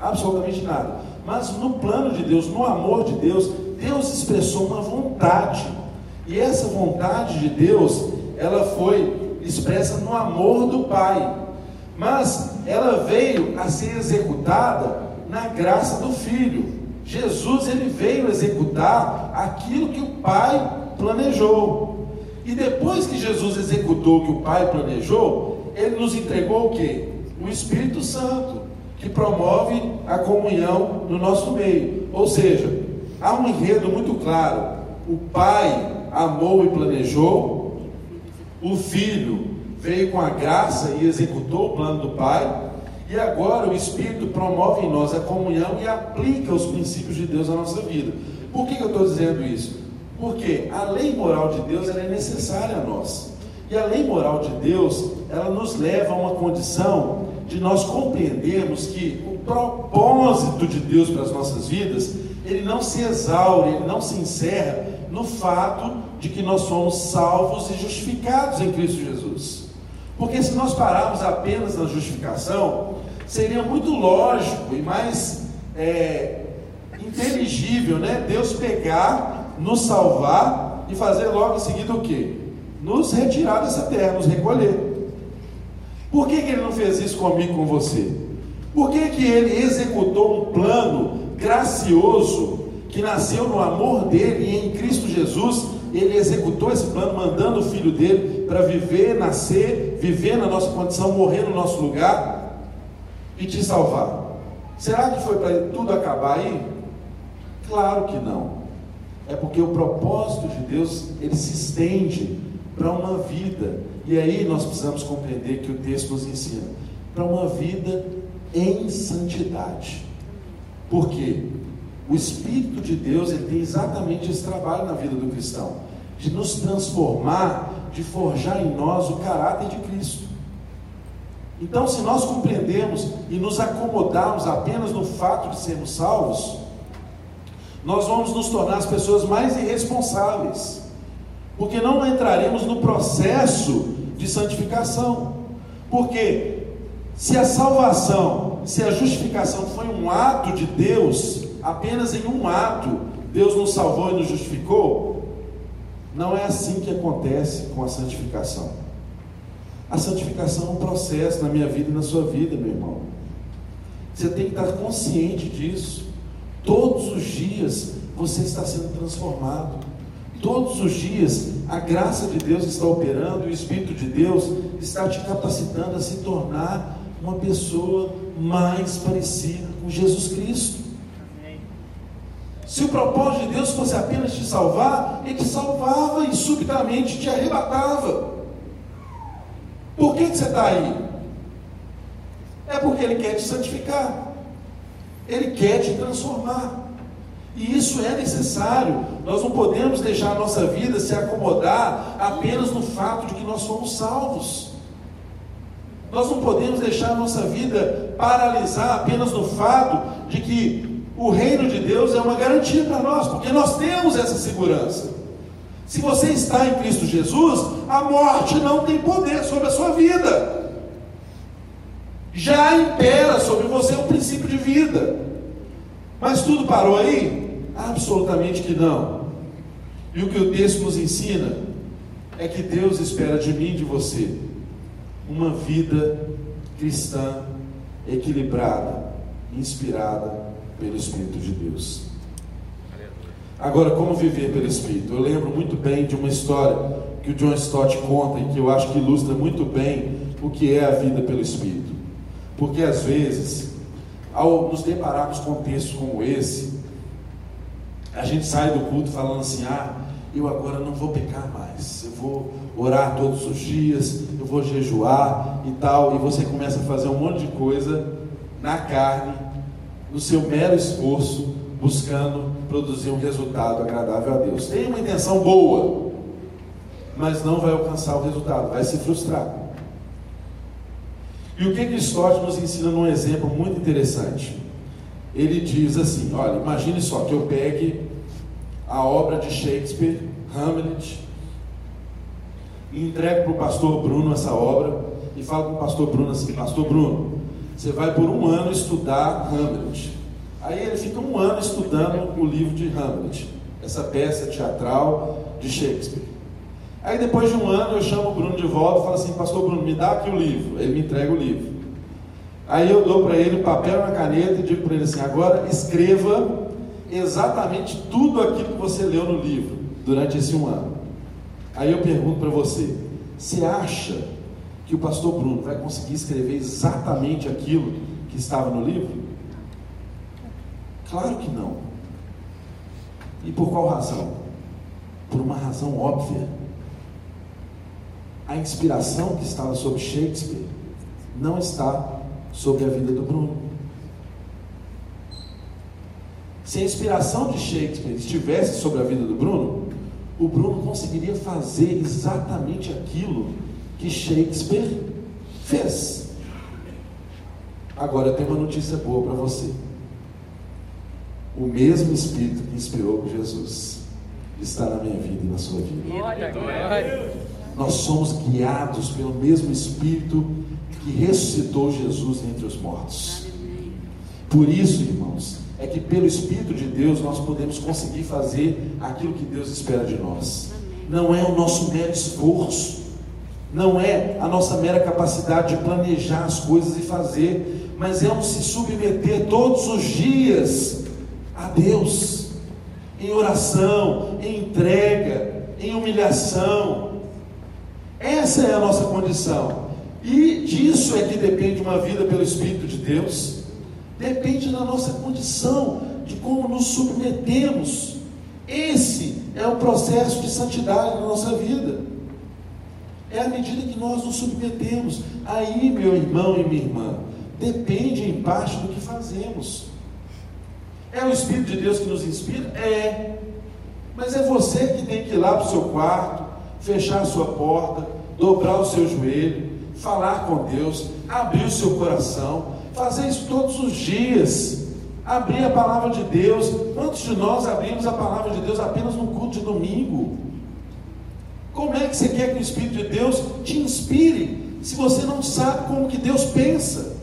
A: Absolutamente nada. Mas no plano de Deus, no amor de Deus, Deus expressou uma vontade. E essa vontade de Deus, ela foi expressa no amor do Pai. Mas ela veio a ser executada na graça do Filho. Jesus ele veio executar aquilo que o Pai planejou. E depois que Jesus executou o que o Pai planejou, ele nos entregou o que? O Espírito Santo, que promove a comunhão no nosso meio. Ou seja, há um enredo muito claro. O Pai amou e planejou, o Filho veio com a graça e executou o plano do Pai, e agora o Espírito promove em nós a comunhão e aplica os princípios de Deus à nossa vida. Por que, que eu estou dizendo isso? Porque a lei moral de Deus é necessária a nós. E a lei moral de Deus, ela nos leva a uma condição de nós compreendermos que o propósito de Deus para as nossas vidas, ele não se exaure, ele não se encerra no fato de que nós somos salvos e justificados em Cristo Jesus. Porque se nós pararmos apenas na justificação, seria muito lógico e mais é, inteligível, né? Deus pegar, nos salvar e fazer logo em seguida o quê? Nos retirar dessa terra, nos recolher. Por que, que ele não fez isso comigo com você? Por que, que ele executou um plano gracioso que nasceu no amor dele e em Cristo Jesus ele executou esse plano, mandando o filho dele para viver, nascer, viver na nossa condição, morrer no nosso lugar e te salvar. Será que foi para tudo acabar aí? Claro que não. É porque o propósito de Deus ele se estende para uma vida. E aí nós precisamos compreender que o texto nos ensina para uma vida em santidade. Por quê? O Espírito de Deus ele tem exatamente esse trabalho na vida do cristão, de nos transformar, de forjar em nós o caráter de Cristo. Então, se nós compreendemos e nos acomodarmos apenas no fato de sermos salvos, nós vamos nos tornar as pessoas mais irresponsáveis, porque não entraremos no processo de santificação. Porque se a salvação, se a justificação foi um ato de Deus, apenas em um ato Deus nos salvou e nos justificou, não é assim que acontece com a santificação. A santificação é um processo na minha vida e na sua vida, meu irmão. Você tem que estar consciente disso. Todos os dias você está sendo transformado. Todos os dias a graça de Deus está operando o Espírito de Deus está te capacitando a se tornar uma pessoa mais parecida com Jesus Cristo. Se o propósito de Deus fosse apenas te salvar, Ele te salvava e subitamente te arrebatava. Por que, que você está aí? É porque Ele quer te santificar, Ele quer te transformar. E isso é necessário. Nós não podemos deixar a nossa vida se acomodar apenas no fato de que nós somos salvos. Nós não podemos deixar a nossa vida paralisar apenas no fato de que o reino de Deus é uma garantia para nós, porque nós temos essa segurança. Se você está em Cristo Jesus, a morte não tem poder sobre a sua vida. Já impera sobre você o princípio de vida. Mas tudo parou aí? Absolutamente que não. E o que o texto nos ensina é que Deus espera de mim e de você uma vida cristã equilibrada, inspirada pelo Espírito de Deus. Agora, como viver pelo Espírito? Eu lembro muito bem de uma história que o John Stott conta e que eu acho que ilustra muito bem o que é a vida pelo Espírito. Porque às vezes, ao nos depararmos com textos como esse, a gente sai do culto falando assim: ah, eu agora não vou pecar mais, eu vou orar todos os dias, eu vou jejuar e tal, e você começa a fazer um monte de coisa na carne no seu mero esforço, buscando produzir um resultado agradável a Deus. Tem uma intenção boa, mas não vai alcançar o resultado, vai se frustrar. E o que Aristóteles nos ensina num exemplo muito interessante? Ele diz assim: olha, imagine só que eu pegue a obra de Shakespeare, Hamlet, e entrego para o pastor Bruno essa obra e falo com o pastor Bruno assim: Pastor Bruno, você vai por um ano estudar Hamlet. Aí ele fica um ano estudando o livro de Hamlet, essa peça teatral de Shakespeare. Aí depois de um ano eu chamo o Bruno de volta e falo assim, pastor Bruno, me dá aqui o livro. Ele me entrega o livro. Aí eu dou para ele o papel uma caneta e digo para ele assim, agora escreva exatamente tudo aquilo que você leu no livro durante esse um ano. Aí eu pergunto para você, você acha que o pastor Bruno vai conseguir escrever exatamente aquilo que estava no livro? Claro que não. E por qual razão? Por uma razão óbvia. A inspiração que estava sobre Shakespeare não está sobre a vida do Bruno. Se a inspiração de Shakespeare estivesse sobre a vida do Bruno, o Bruno conseguiria fazer exatamente aquilo que Shakespeare fez. Agora eu tenho uma notícia boa para você. O mesmo Espírito que inspirou Jesus está na minha vida e na sua vida. Nós somos guiados pelo mesmo Espírito que ressuscitou Jesus entre os mortos. Por isso, irmãos, é que pelo Espírito de Deus nós podemos conseguir fazer aquilo que Deus espera de nós. Não é o nosso mero esforço, não é a nossa mera capacidade de planejar as coisas e fazer, mas é um se submeter todos os dias a Deus, em oração, em entrega, em humilhação. Essa é a nossa condição, e disso é que depende uma vida pelo Espírito de Deus, depende da nossa condição, de como nos submetemos. Esse é o processo de santidade na nossa vida. É à medida que nós nos submetemos. Aí, meu irmão e minha irmã, depende em parte do que fazemos. É o Espírito de Deus que nos inspira? É. Mas é você que tem que ir lá para o seu quarto, fechar a sua porta, dobrar o seu joelho, falar com Deus, abrir o seu coração, fazer isso todos os dias. Abrir a palavra de Deus. Quantos de nós abrimos a palavra de Deus apenas no culto de domingo? Como é que você quer que o Espírito de Deus te inspire se você não sabe como que Deus pensa?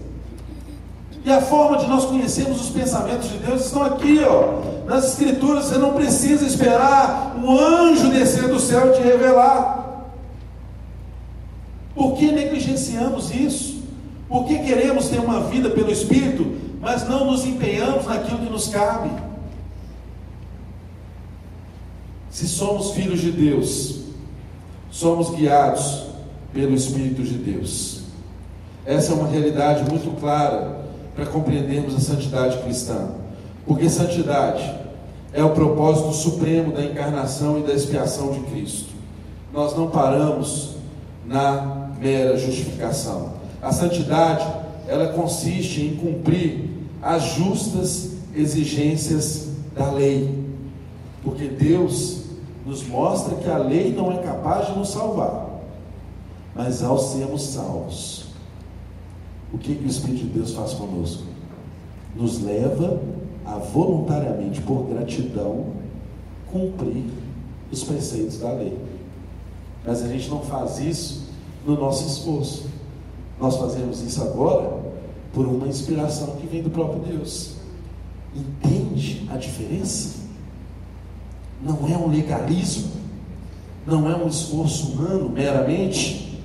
A: E a forma de nós conhecermos os pensamentos de Deus estão aqui, ó, nas Escrituras. Você não precisa esperar um anjo descer do céu e te revelar. Por que negligenciamos isso? Por que queremos ter uma vida pelo Espírito, mas não nos empenhamos naquilo que nos cabe? Se somos filhos de Deus, somos guiados pelo Espírito de Deus. Essa é uma realidade muito clara para compreendermos a santidade cristã, porque santidade é o propósito supremo da encarnação e da expiação de Cristo. Nós não paramos na mera justificação. A santidade, ela consiste em cumprir as justas exigências da lei, porque Deus nos mostra que a lei não é capaz de nos salvar. Mas ao sermos salvos, o que, que o Espírito de Deus faz conosco? Nos leva a voluntariamente, por gratidão, cumprir os preceitos da lei. Mas a gente não faz isso no nosso esforço. Nós fazemos isso agora por uma inspiração que vem do próprio Deus. Entende a diferença? Não é um legalismo, não é um esforço humano meramente,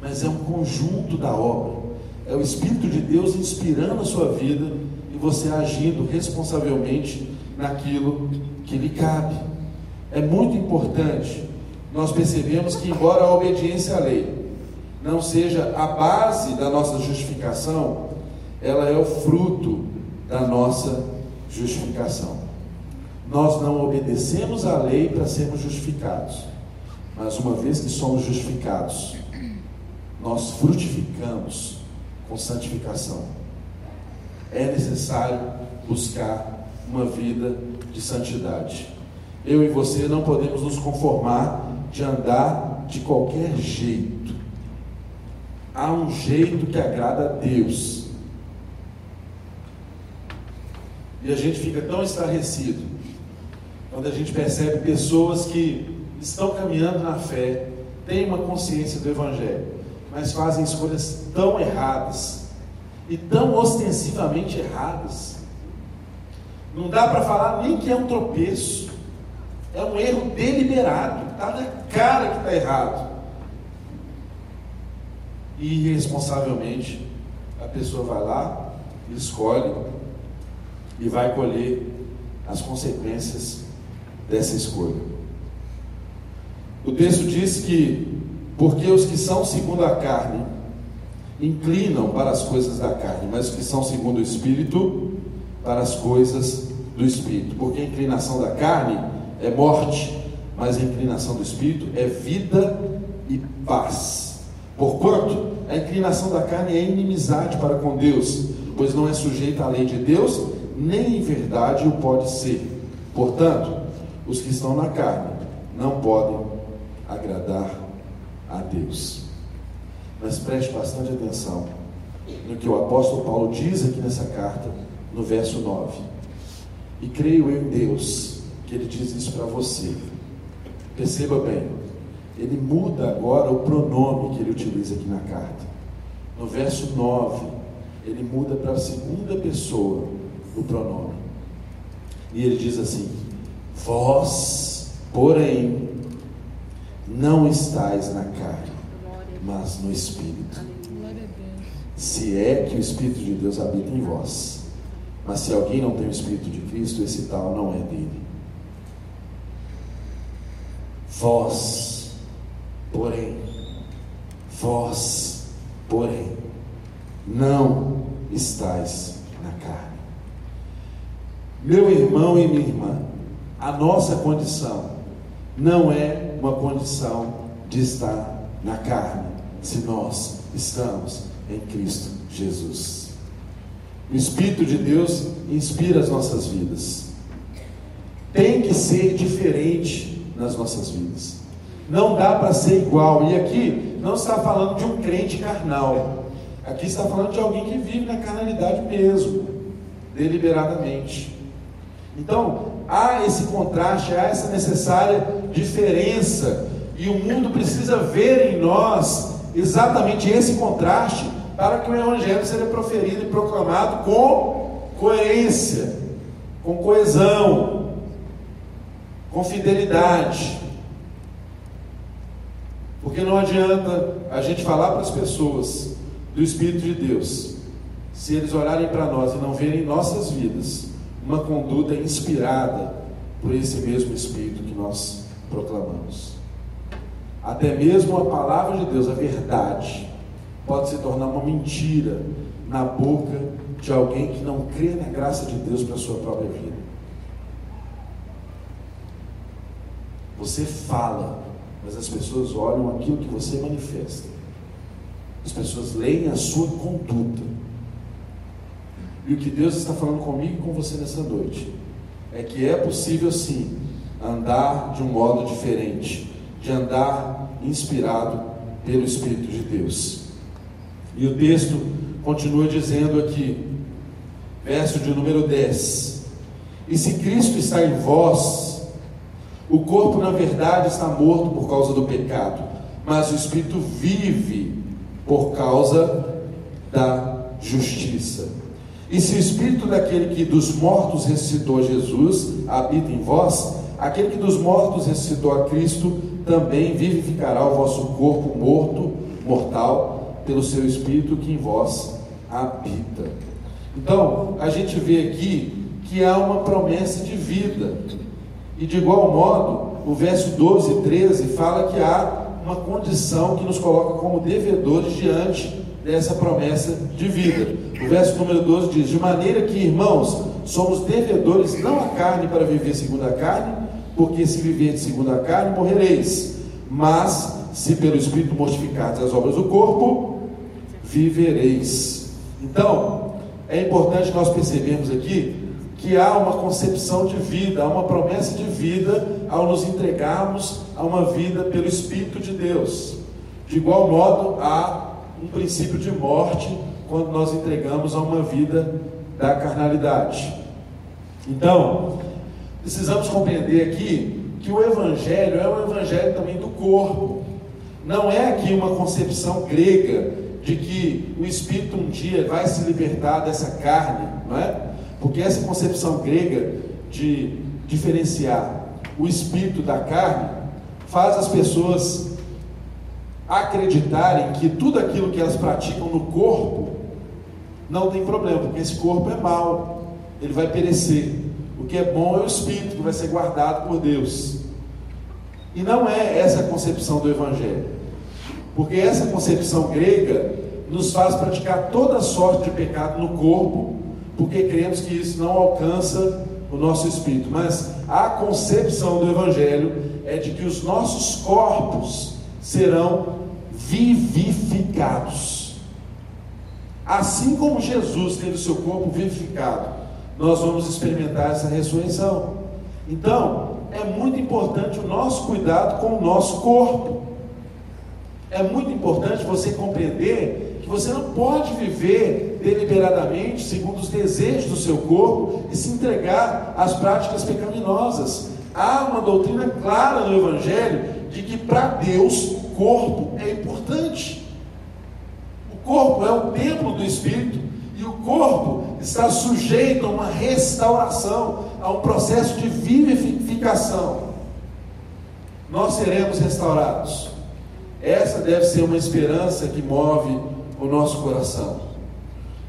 A: mas é um conjunto da obra. É o Espírito de Deus inspirando a sua vida e você agindo responsavelmente naquilo que lhe cabe. É muito importante nós percebemos que, embora a obediência à lei não seja a base da nossa justificação, ela é o fruto da nossa justificação. Nós não obedecemos à lei para sermos justificados, mas uma vez que somos justificados, nós frutificamos com santificação. É necessário buscar uma vida de santidade. Eu e você não podemos nos conformar de andar de qualquer jeito. Há um jeito que agrada a Deus. E a gente fica tão estarrecido quando a gente percebe pessoas que estão caminhando na fé, têm uma consciência do Evangelho, mas fazem escolhas tão erradas e tão ostensivamente erradas. Não dá para falar nem que é um tropeço, é um erro deliberado, está na cara que está errado. E irresponsavelmente a pessoa vai lá, escolhe e vai colher as consequências dessa escolha. O texto diz que, porque os que são segundo a carne inclinam para as coisas da carne, mas os que são segundo o Espírito, para as coisas do Espírito. Porque a inclinação da carne é morte, mas a inclinação do Espírito é vida e paz. Porquanto a inclinação da carne é inimizade para com Deus, pois não é sujeita à lei de Deus, nem em verdade o pode ser. Portanto, os que estão na carne não podem agradar a Deus. Mas preste bastante atenção no que o apóstolo Paulo diz aqui nessa carta, no verso 9. E creio em Deus que ele diz isso para você. Perceba bem, ele muda agora o pronome que ele utiliza aqui na carta. No verso 9, ele muda para a segunda pessoa o pronome. E ele diz assim: Vós, porém, não estais na carne, mas no Espírito. Se é que o Espírito de Deus habita em vós. Mas se alguém não tem o Espírito de Cristo, esse tal não é dele. Vós, porém, vós, porém, não estais na carne. Meu irmão e minha irmã, a nossa condição não é uma condição de estar na carne, se nós estamos em Cristo Jesus. O Espírito de Deus inspira as nossas vidas. Tem que ser diferente nas nossas vidas. Não dá para ser igual. E aqui não está falando de um crente carnal. Aqui está falando de alguém que vive na carnalidade mesmo, deliberadamente. Então, há esse contraste, há essa necessária diferença, e o mundo precisa ver em nós exatamente esse contraste para que o Evangelho seja proferido e proclamado com coerência, com coesão, com fidelidade. Porque não adianta a gente falar para as pessoas do Espírito de Deus, se eles olharem para nós e não verem nossas vidas uma conduta inspirada por esse mesmo Espírito que nós proclamamos. Até mesmo a palavra de Deus, a verdade, pode se tornar uma mentira na boca de alguém que não crê na graça de Deus para a sua própria vida. Você fala, mas as pessoas olham aquilo que você manifesta. As pessoas leem a sua conduta. E o que Deus está falando comigo e com você nessa noite é que é possível sim andar de um modo diferente, de andar inspirado pelo Espírito de Deus. E o texto continua dizendo aqui, verso de número 10: E se Cristo está em vós, o corpo na verdade está morto por causa do pecado, mas o Espírito vive por causa da justiça. E se o espírito daquele que dos mortos ressuscitou Jesus habita em vós, aquele que dos mortos ressuscitou a Cristo também vivificará o vosso corpo morto, mortal, pelo seu espírito que em vós habita. Então, a gente vê aqui que há uma promessa de vida. E de igual modo, o verso 12 e 13 fala que há uma condição que nos coloca como devedores diante dessa promessa de vida. O verso número 12 diz: De maneira que, irmãos, somos devedores não à carne para viver segundo a carne, porque se viver segundo a carne, morrereis. Mas, se pelo Espírito mortificardes as obras do corpo, vivereis. Então, é importante nós percebermos aqui que há uma concepção de vida, há uma promessa de vida ao nos entregarmos a uma vida pelo Espírito de Deus. De igual modo, há um princípio de morte quando nós entregamos a uma vida da carnalidade. Então, precisamos compreender aqui que o Evangelho é um Evangelho também do corpo. Não é aqui uma concepção grega de que o Espírito um dia vai se libertar dessa carne, não é? Porque essa concepção grega de diferenciar o Espírito da carne faz as pessoas acreditarem que tudo aquilo que elas praticam no corpo não tem problema, porque esse corpo é mau, ele vai perecer. O que é bom é o espírito que vai ser guardado por Deus. E não é essa a concepção do Evangelho, porque essa concepção grega nos faz praticar toda sorte de pecado no corpo, porque cremos que isso não alcança o nosso espírito. Mas a concepção do Evangelho é de que os nossos corpos serão vivificados. Assim como Jesus teve o seu corpo vivificado, nós vamos experimentar essa ressurreição. Então, é muito importante o nosso cuidado com o nosso corpo. É muito importante você compreender que você não pode viver deliberadamente segundo os desejos do seu corpo e se entregar às práticas pecaminosas. Há uma doutrina clara no Evangelho de que para Deus corpo é importante. O corpo é o templo do Espírito e o corpo está sujeito a uma restauração, a um processo de vivificação. Nós seremos restaurados. Essa deve ser uma esperança que move o nosso coração.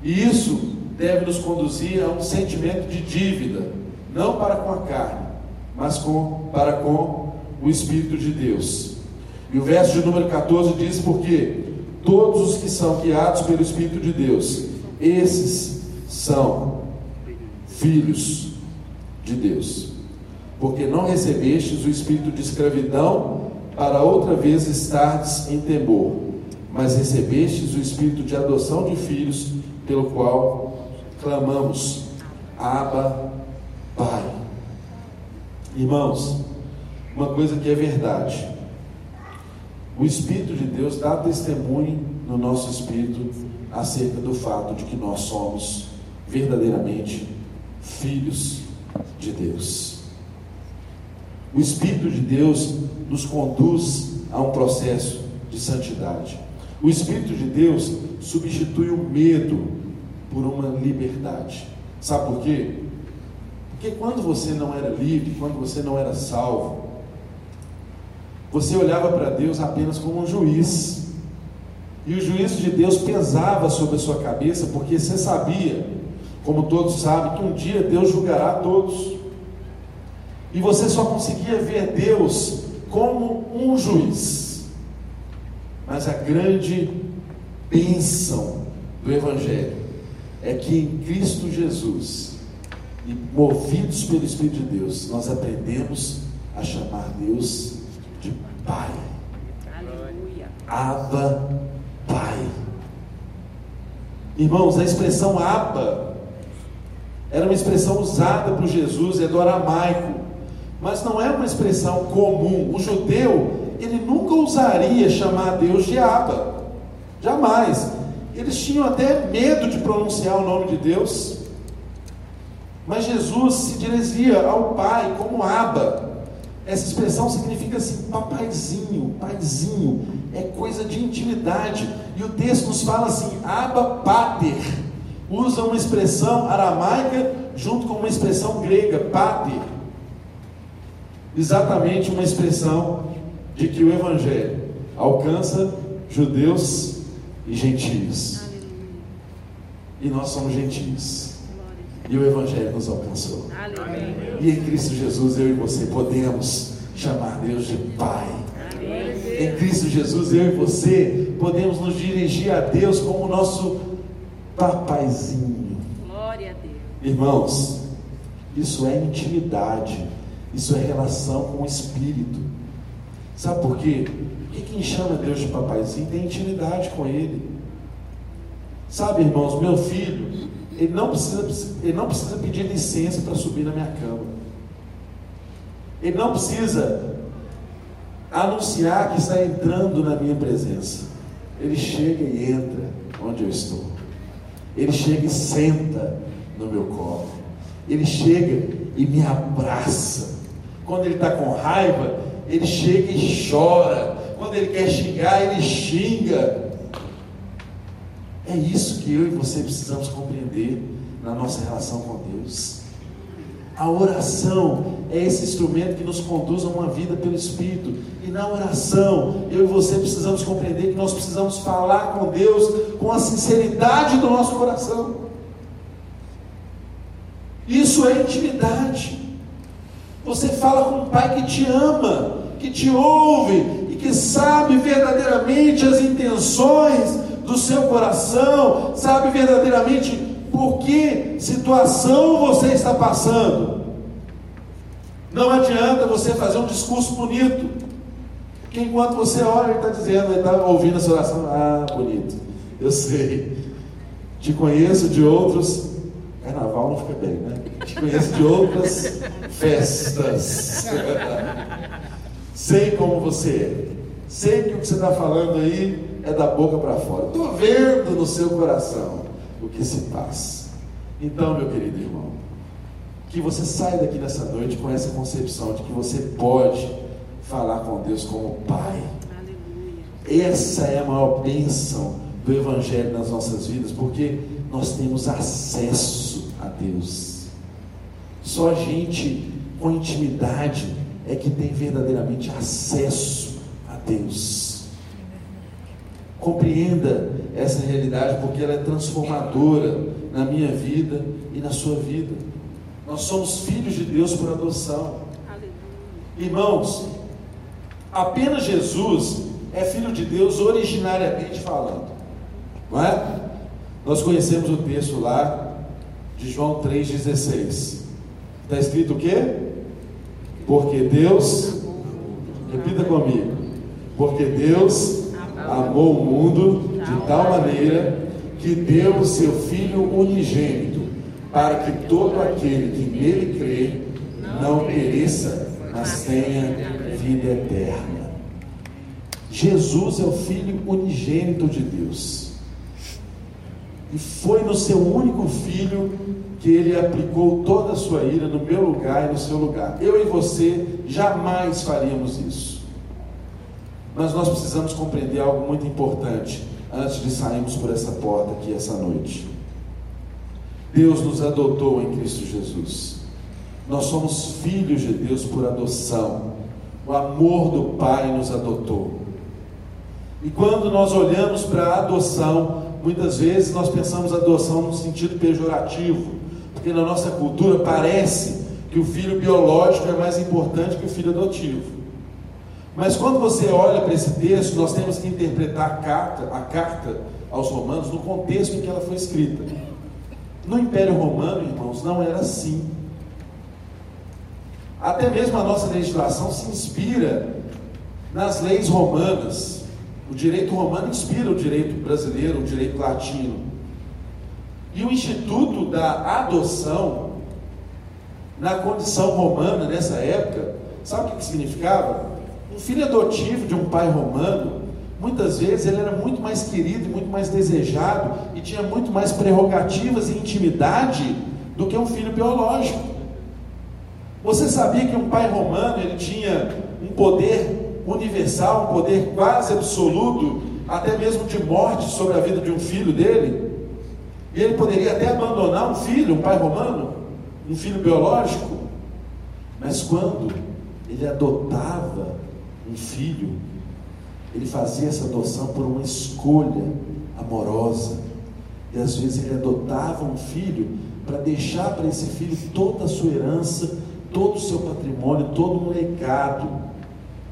A: E isso deve nos conduzir a um sentimento de dívida, não para com a carne, mas com, para com o Espírito de Deus. E o verso de número 14 diz: Porque todos os que são guiados pelo Espírito de Deus, esses são filhos de Deus. Porque não recebestes o espírito de escravidão para outra vez estardes em temor, mas recebestes o espírito de adoção de filhos, pelo qual clamamos: Abba, Pai. Irmãos, uma coisa que é verdade o Espírito de Deus dá testemunho no nosso espírito acerca do fato de que nós somos verdadeiramente filhos de Deus. O Espírito de Deus nos conduz a um processo de santidade. O Espírito de Deus substitui o medo por uma liberdade. Sabe por quê? Porque quando você não era livre, quando você não era salvo, você olhava para Deus apenas como um juiz. E o juízo de Deus pesava sobre a sua cabeça, porque você sabia, como todos sabem, que um dia Deus julgará todos. E você só conseguia ver Deus como um juiz. Mas a grande bênção do Evangelho é que em Cristo Jesus, e movidos pelo Espírito de Deus, nós aprendemos a chamar Deus de Pai. Aleluia. Abba, Pai. Irmãos, a expressão Abba era uma expressão usada por Jesus, é do aramaico, mas não é uma expressão comum. O judeu, ele nunca usaria chamar Deus de Abba, jamais. Eles tinham até medo de pronunciar o nome de Deus, mas Jesus se dirigia ao Pai como Abba. Essa expressão significa assim, papaizinho, paizinho, é coisa de intimidade. E o texto nos fala assim, aba pater. Usa uma expressão aramaica junto com uma expressão grega, pater. Exatamente uma expressão de que o evangelho alcança judeus e gentios. E nós somos gentios. E o Evangelho nos alcançou. Aleluia. E em Cristo Jesus, eu e você podemos chamar Deus de Pai. Aleluia. Em Cristo Jesus, eu e você podemos nos dirigir a Deus como nosso papaizinho. Glória a Deus. Irmãos, isso é intimidade. Isso é relação com o Espírito. Sabe por quê? Porque quem chama Deus de papaizinho tem intimidade com Ele. Sabe, irmãos, meu filho, ele não precisa, ele não precisa pedir licença para subir na minha cama. Ele não precisa anunciar que está entrando na minha presença. Ele chega e entra onde eu estou. Ele chega e senta no meu colo. Ele chega e me abraça. Quando ele está com raiva, ele chega e chora. Quando ele quer xingar, ele xinga. É isso que eu e você precisamos compreender na nossa relação com Deus. A oração é esse instrumento que nos conduz a uma vida pelo Espírito. E na oração, eu e você precisamos compreender que nós precisamos falar com Deus com a sinceridade do nosso coração. Isso é intimidade. Você fala com um pai que te ama, que te ouve e que sabe verdadeiramente as intenções do seu coração, sabe verdadeiramente por que situação você está passando. Não adianta você fazer um discurso bonito, porque enquanto você ora, ele está dizendo, ele está ouvindo essa oração, ah, bonito, eu sei, te conheço de outros, carnaval não fica bem, né? Te conheço de outras festas, sei como você é, sei que o que você está falando aí é da boca para fora. Estou vendo no seu coração o que se passa. Então, meu querido irmão, que você saia daqui nessa noite com essa concepção de que você pode falar com Deus como Pai. Aleluia. Essa é a maior bênção do Evangelho nas nossas vidas, porque nós temos acesso a Deus. Só gente com intimidade é que tem verdadeiramente acesso a Deus. Compreenda essa realidade, porque ela é transformadora na minha vida e na sua vida. Nós somos filhos de Deus por adoção. Irmãos, apenas Jesus é filho de Deus originariamente falando. Não é? Nós conhecemos o texto lá de João 3,16. Está escrito o quê? Porque Deus, repita comigo, porque Deus amou o mundo de tal maneira que deu o seu Filho unigênito, para que todo aquele que nele crê não pereça, mas tenha vida eterna. Jesus é o Filho unigênito de Deus. E foi no seu único filho que ele aplicou toda a sua ira no meu lugar e no seu lugar. Eu e você jamais faríamos isso. Mas nós precisamos compreender algo muito importante antes de sairmos por essa porta aqui essa noite. Deus nos adotou em Cristo Jesus. Nós somos filhos de Deus por adoção. O amor do Pai nos adotou. E quando nós olhamos para a adoção, muitas vezes nós pensamos adoção no sentido pejorativo, porque na nossa cultura parece que o filho biológico é mais importante que o filho adotivo. Mas quando você olha para esse texto, nós temos que interpretar a carta, a carta aos romanos no contexto em que ela foi escrita. No Império Romano, irmãos, não era assim. Até mesmo a nossa legislação se inspira nas leis romanas. O direito romano inspira o direito brasileiro, o direito latino. E o instituto da adoção, na condição romana nessa época, sabe o que significava? Um filho adotivo de um pai romano, muitas vezes ele era muito mais querido e muito mais desejado e tinha muito mais prerrogativas e intimidade do que um filho biológico. Você sabia que um pai romano ele tinha um poder universal, um poder quase absoluto, até mesmo de morte sobre a vida de um filho dele? E ele poderia até abandonar um filho, um pai romano, um filho biológico. Mas quando ele adotava um filho, ele fazia essa adoção por uma escolha amorosa. E às vezes ele adotava um filho para deixar para esse filho toda a sua herança, todo o seu patrimônio, todo um legado,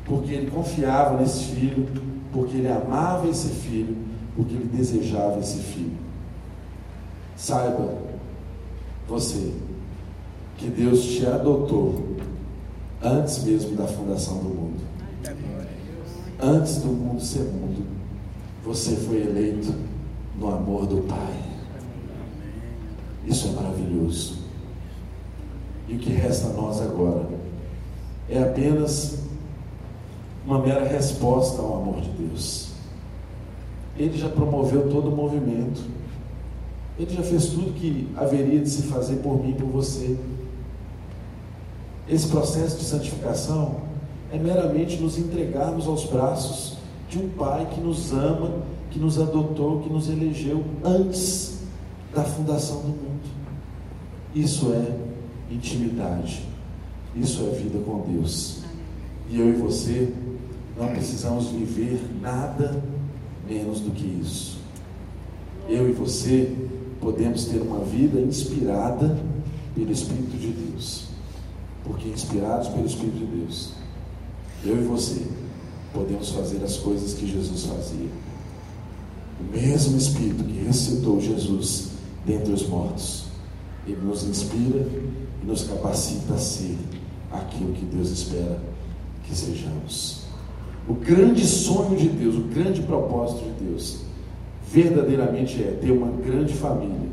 A: porque ele confiava nesse filho, porque ele amava esse filho, porque ele desejava esse filho. Saiba, você, que Deus te adotou antes mesmo da fundação do mundo. Antes do mundo ser mundo, você foi eleito no amor do Pai. Isso é maravilhoso. E o que resta a nós agora é apenas uma mera resposta ao amor de Deus. Ele já promoveu todo o movimento. Ele já fez tudo que haveria de se fazer por mim e por você. Esse processo de santificação é meramente nos entregarmos aos braços de um Pai que nos ama, que nos adotou, que nos elegeu antes da fundação do mundo. Isso é intimidade. Isso é vida com Deus. E eu e você não precisamos viver nada menos do que isso. Eu e você podemos ter uma vida inspirada pelo Espírito de Deus. Porque inspirados pelo Espírito de Deus, eu e você podemos fazer as coisas que Jesus fazia. O mesmo Espírito que ressuscitou Jesus dentre os mortos, ele nos inspira e nos capacita a ser aquilo que Deus espera que sejamos. O grande sonho de Deus, o grande propósito de Deus, verdadeiramente é ter uma grande família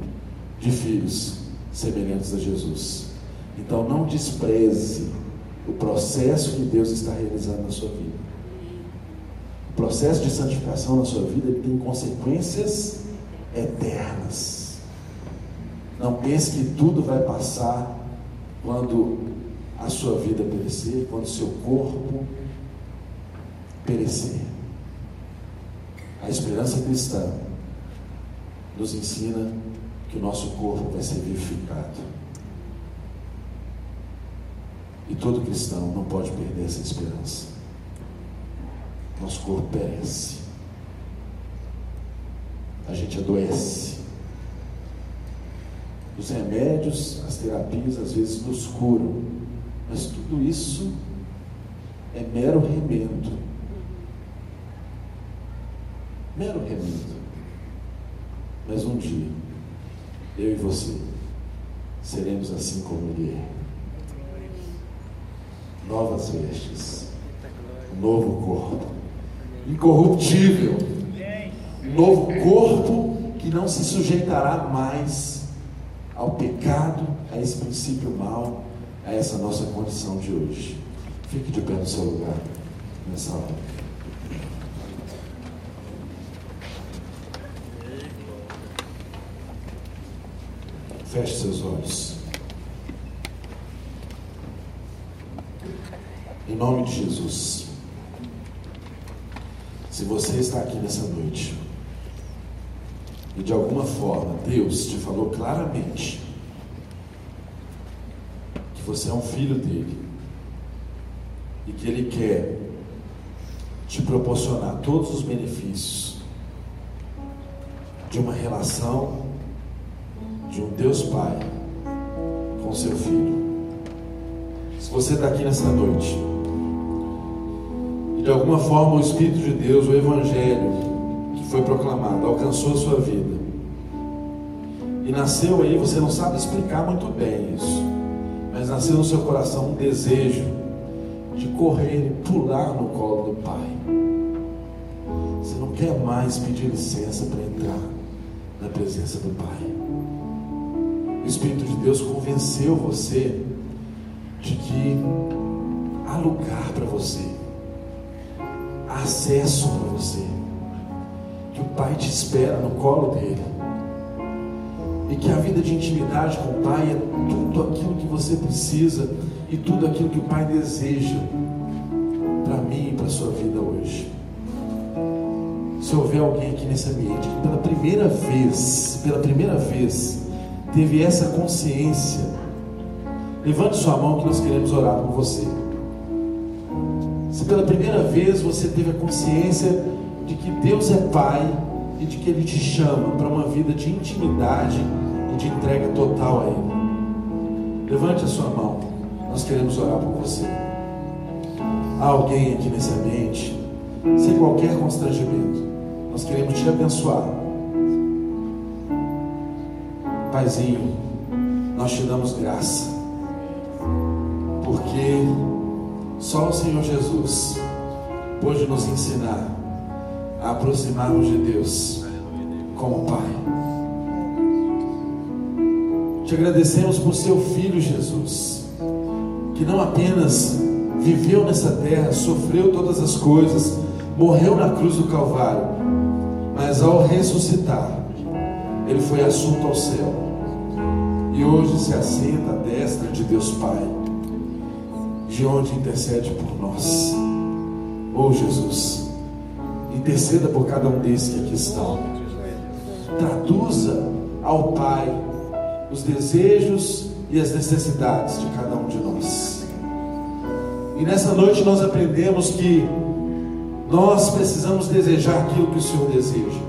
A: de filhos semelhantes a Jesus. Então não despreze o processo que Deus está realizando na sua vida. O processo de santificação na sua vida ele tem consequências eternas. Não pense que tudo vai passar quando a sua vida perecer, quando o seu corpo perecer. A esperança cristã nos ensina que o nosso corpo vai ser vivificado. E todo cristão não pode perder essa esperança. Nosso corpo perece. A gente adoece. Os remédios, as terapias às vezes nos curam, mas tudo isso é mero remendo. Mero remendo. Mas um dia, eu e você, seremos assim como Ele é. Novas vestes, um novo corpo, incorruptível, um novo corpo que não se sujeitará mais ao pecado, a esse princípio mal, a essa nossa condição de hoje. Fique de pé no seu lugar nessa hora. Feche seus olhos. Em nome de Jesus. Se você está aqui nessa noite e de alguma forma Deus te falou claramente que você é um filho dele e que ele quer te proporcionar todos os benefícios de uma relação de um Deus Pai com seu filho. Se você está aqui nessa noite de alguma forma o Espírito de Deus, o Evangelho que foi proclamado, alcançou a sua vida e nasceu aí, você não sabe explicar muito bem isso, mas nasceu no seu coração um desejo de correr e pular no colo do Pai. Você não quer mais pedir licença para entrar na presença do Pai. O Espírito de Deus convenceu você de que há lugar para você, acesso para você, que o Pai te espera no colo dele, e que a vida de intimidade com o Pai é tudo aquilo que você precisa e tudo aquilo que o Pai deseja para mim e para a sua vida hoje. Se houver alguém aqui nesse ambiente que pela primeira vez, pela primeira vez, teve essa consciência, levante sua mão que nós queremos orar por você. Se pela primeira vez você teve a consciência de que Deus é Pai e de que Ele te chama para uma vida de intimidade e de entrega total a Ele, levante a sua mão, nós queremos orar por você. Há alguém aqui nesse ambiente, sem qualquer constrangimento, nós queremos te abençoar. Paizinho, nós te damos graça, porque só o Senhor Jesus pôde nos ensinar a aproximarmos de Deus como Pai. Te agradecemos por seu filho Jesus, que não apenas viveu nessa terra, sofreu todas as coisas, morreu na cruz do Calvário, mas ao ressuscitar, ele foi assunto ao céu e hoje se assenta à destra de Deus Pai, de onde intercede por nós. Oh Jesus, interceda por cada um desses que aqui estão. Traduza ao Pai os desejos e as necessidades de cada um de nós. E nessa noite nós aprendemos que nós precisamos desejar aquilo que o Senhor deseja.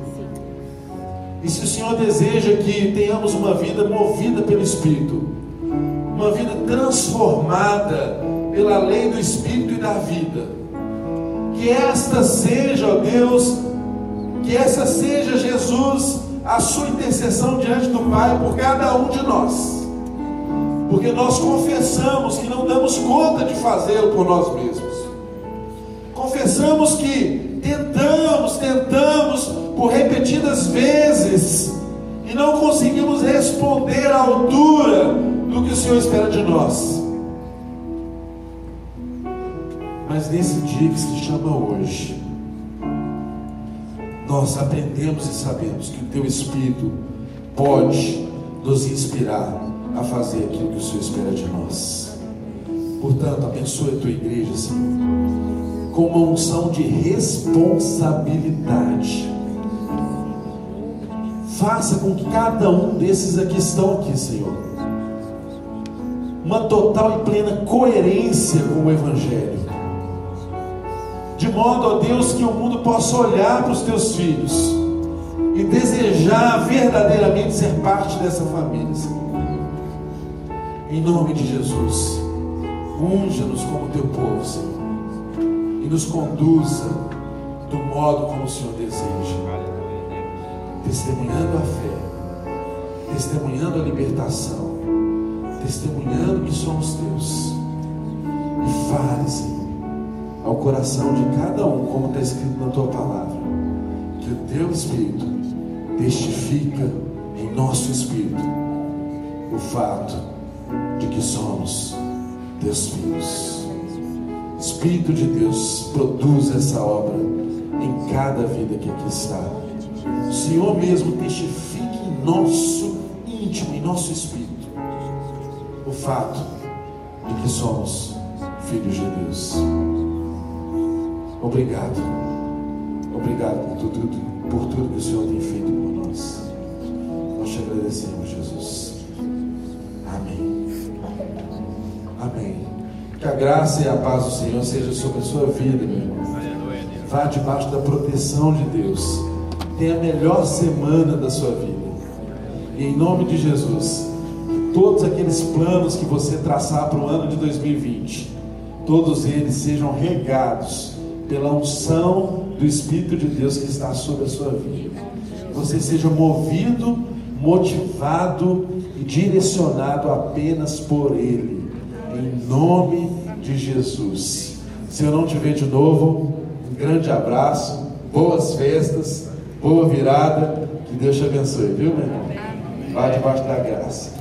A: E se o Senhor deseja que tenhamos uma vida movida pelo Espírito, uma vida transformada pela lei do Espírito e da vida, que esta seja, ó Deus, que essa seja, Jesus, a sua intercessão diante do Pai por cada um de nós, porque nós confessamos que não damos conta de fazê-lo por nós mesmos, confessamos que tentamos, tentamos, por repetidas vezes e não conseguimos responder à altura do que o Senhor espera de nós. Mas nesse dia que se chama hoje, nós aprendemos e sabemos que o Teu Espírito pode nos inspirar a fazer aquilo que o Senhor espera de nós. Portanto, abençoe a tua igreja, Senhor, com uma unção de responsabilidade Faça com que cada um desses aqui estão aqui, Senhor. Uma total e plena coerência com o Evangelho. De modo, ó Deus, que o mundo possa olhar para os teus filhos e desejar verdadeiramente ser parte dessa família, Senhor. Em nome de Jesus, unja-nos como teu povo, Senhor, e nos conduza do modo como o Senhor deseja testemunhando a fé, testemunhando a libertação, testemunhando que somos teus. E fale, Senhor, ao coração de cada um, como está escrito na tua palavra, que o teu Espírito testifica em nosso Espírito o fato de que somos teus filhos. Espírito de Deus, produz essa obra em cada vida que aqui está o Senhor mesmo testifique em nosso íntimo, em nosso espírito, o fato de que somos filhos de Deus. Obrigado. Obrigado por tudo, por tudo que o Senhor tem feito por nós. Nós te agradecemos, Jesus. Amém. Amém. Que a graça e a paz do Senhor seja sobre a sua vida, meu irmão. Vá debaixo da proteção de Deus tenha a melhor semana da sua vida. E em nome de Jesus, todos aqueles planos que você traçar para o ano de 2020, todos eles sejam regados pela unção do Espírito de Deus que está sobre a sua vida. Você seja movido, motivado e direcionado apenas por Ele. Em nome de Jesus. Se eu não te ver de novo, um grande abraço, boas festas Boa virada. Que Deus te abençoe, viu, meu irmão? Vá debaixo da graça.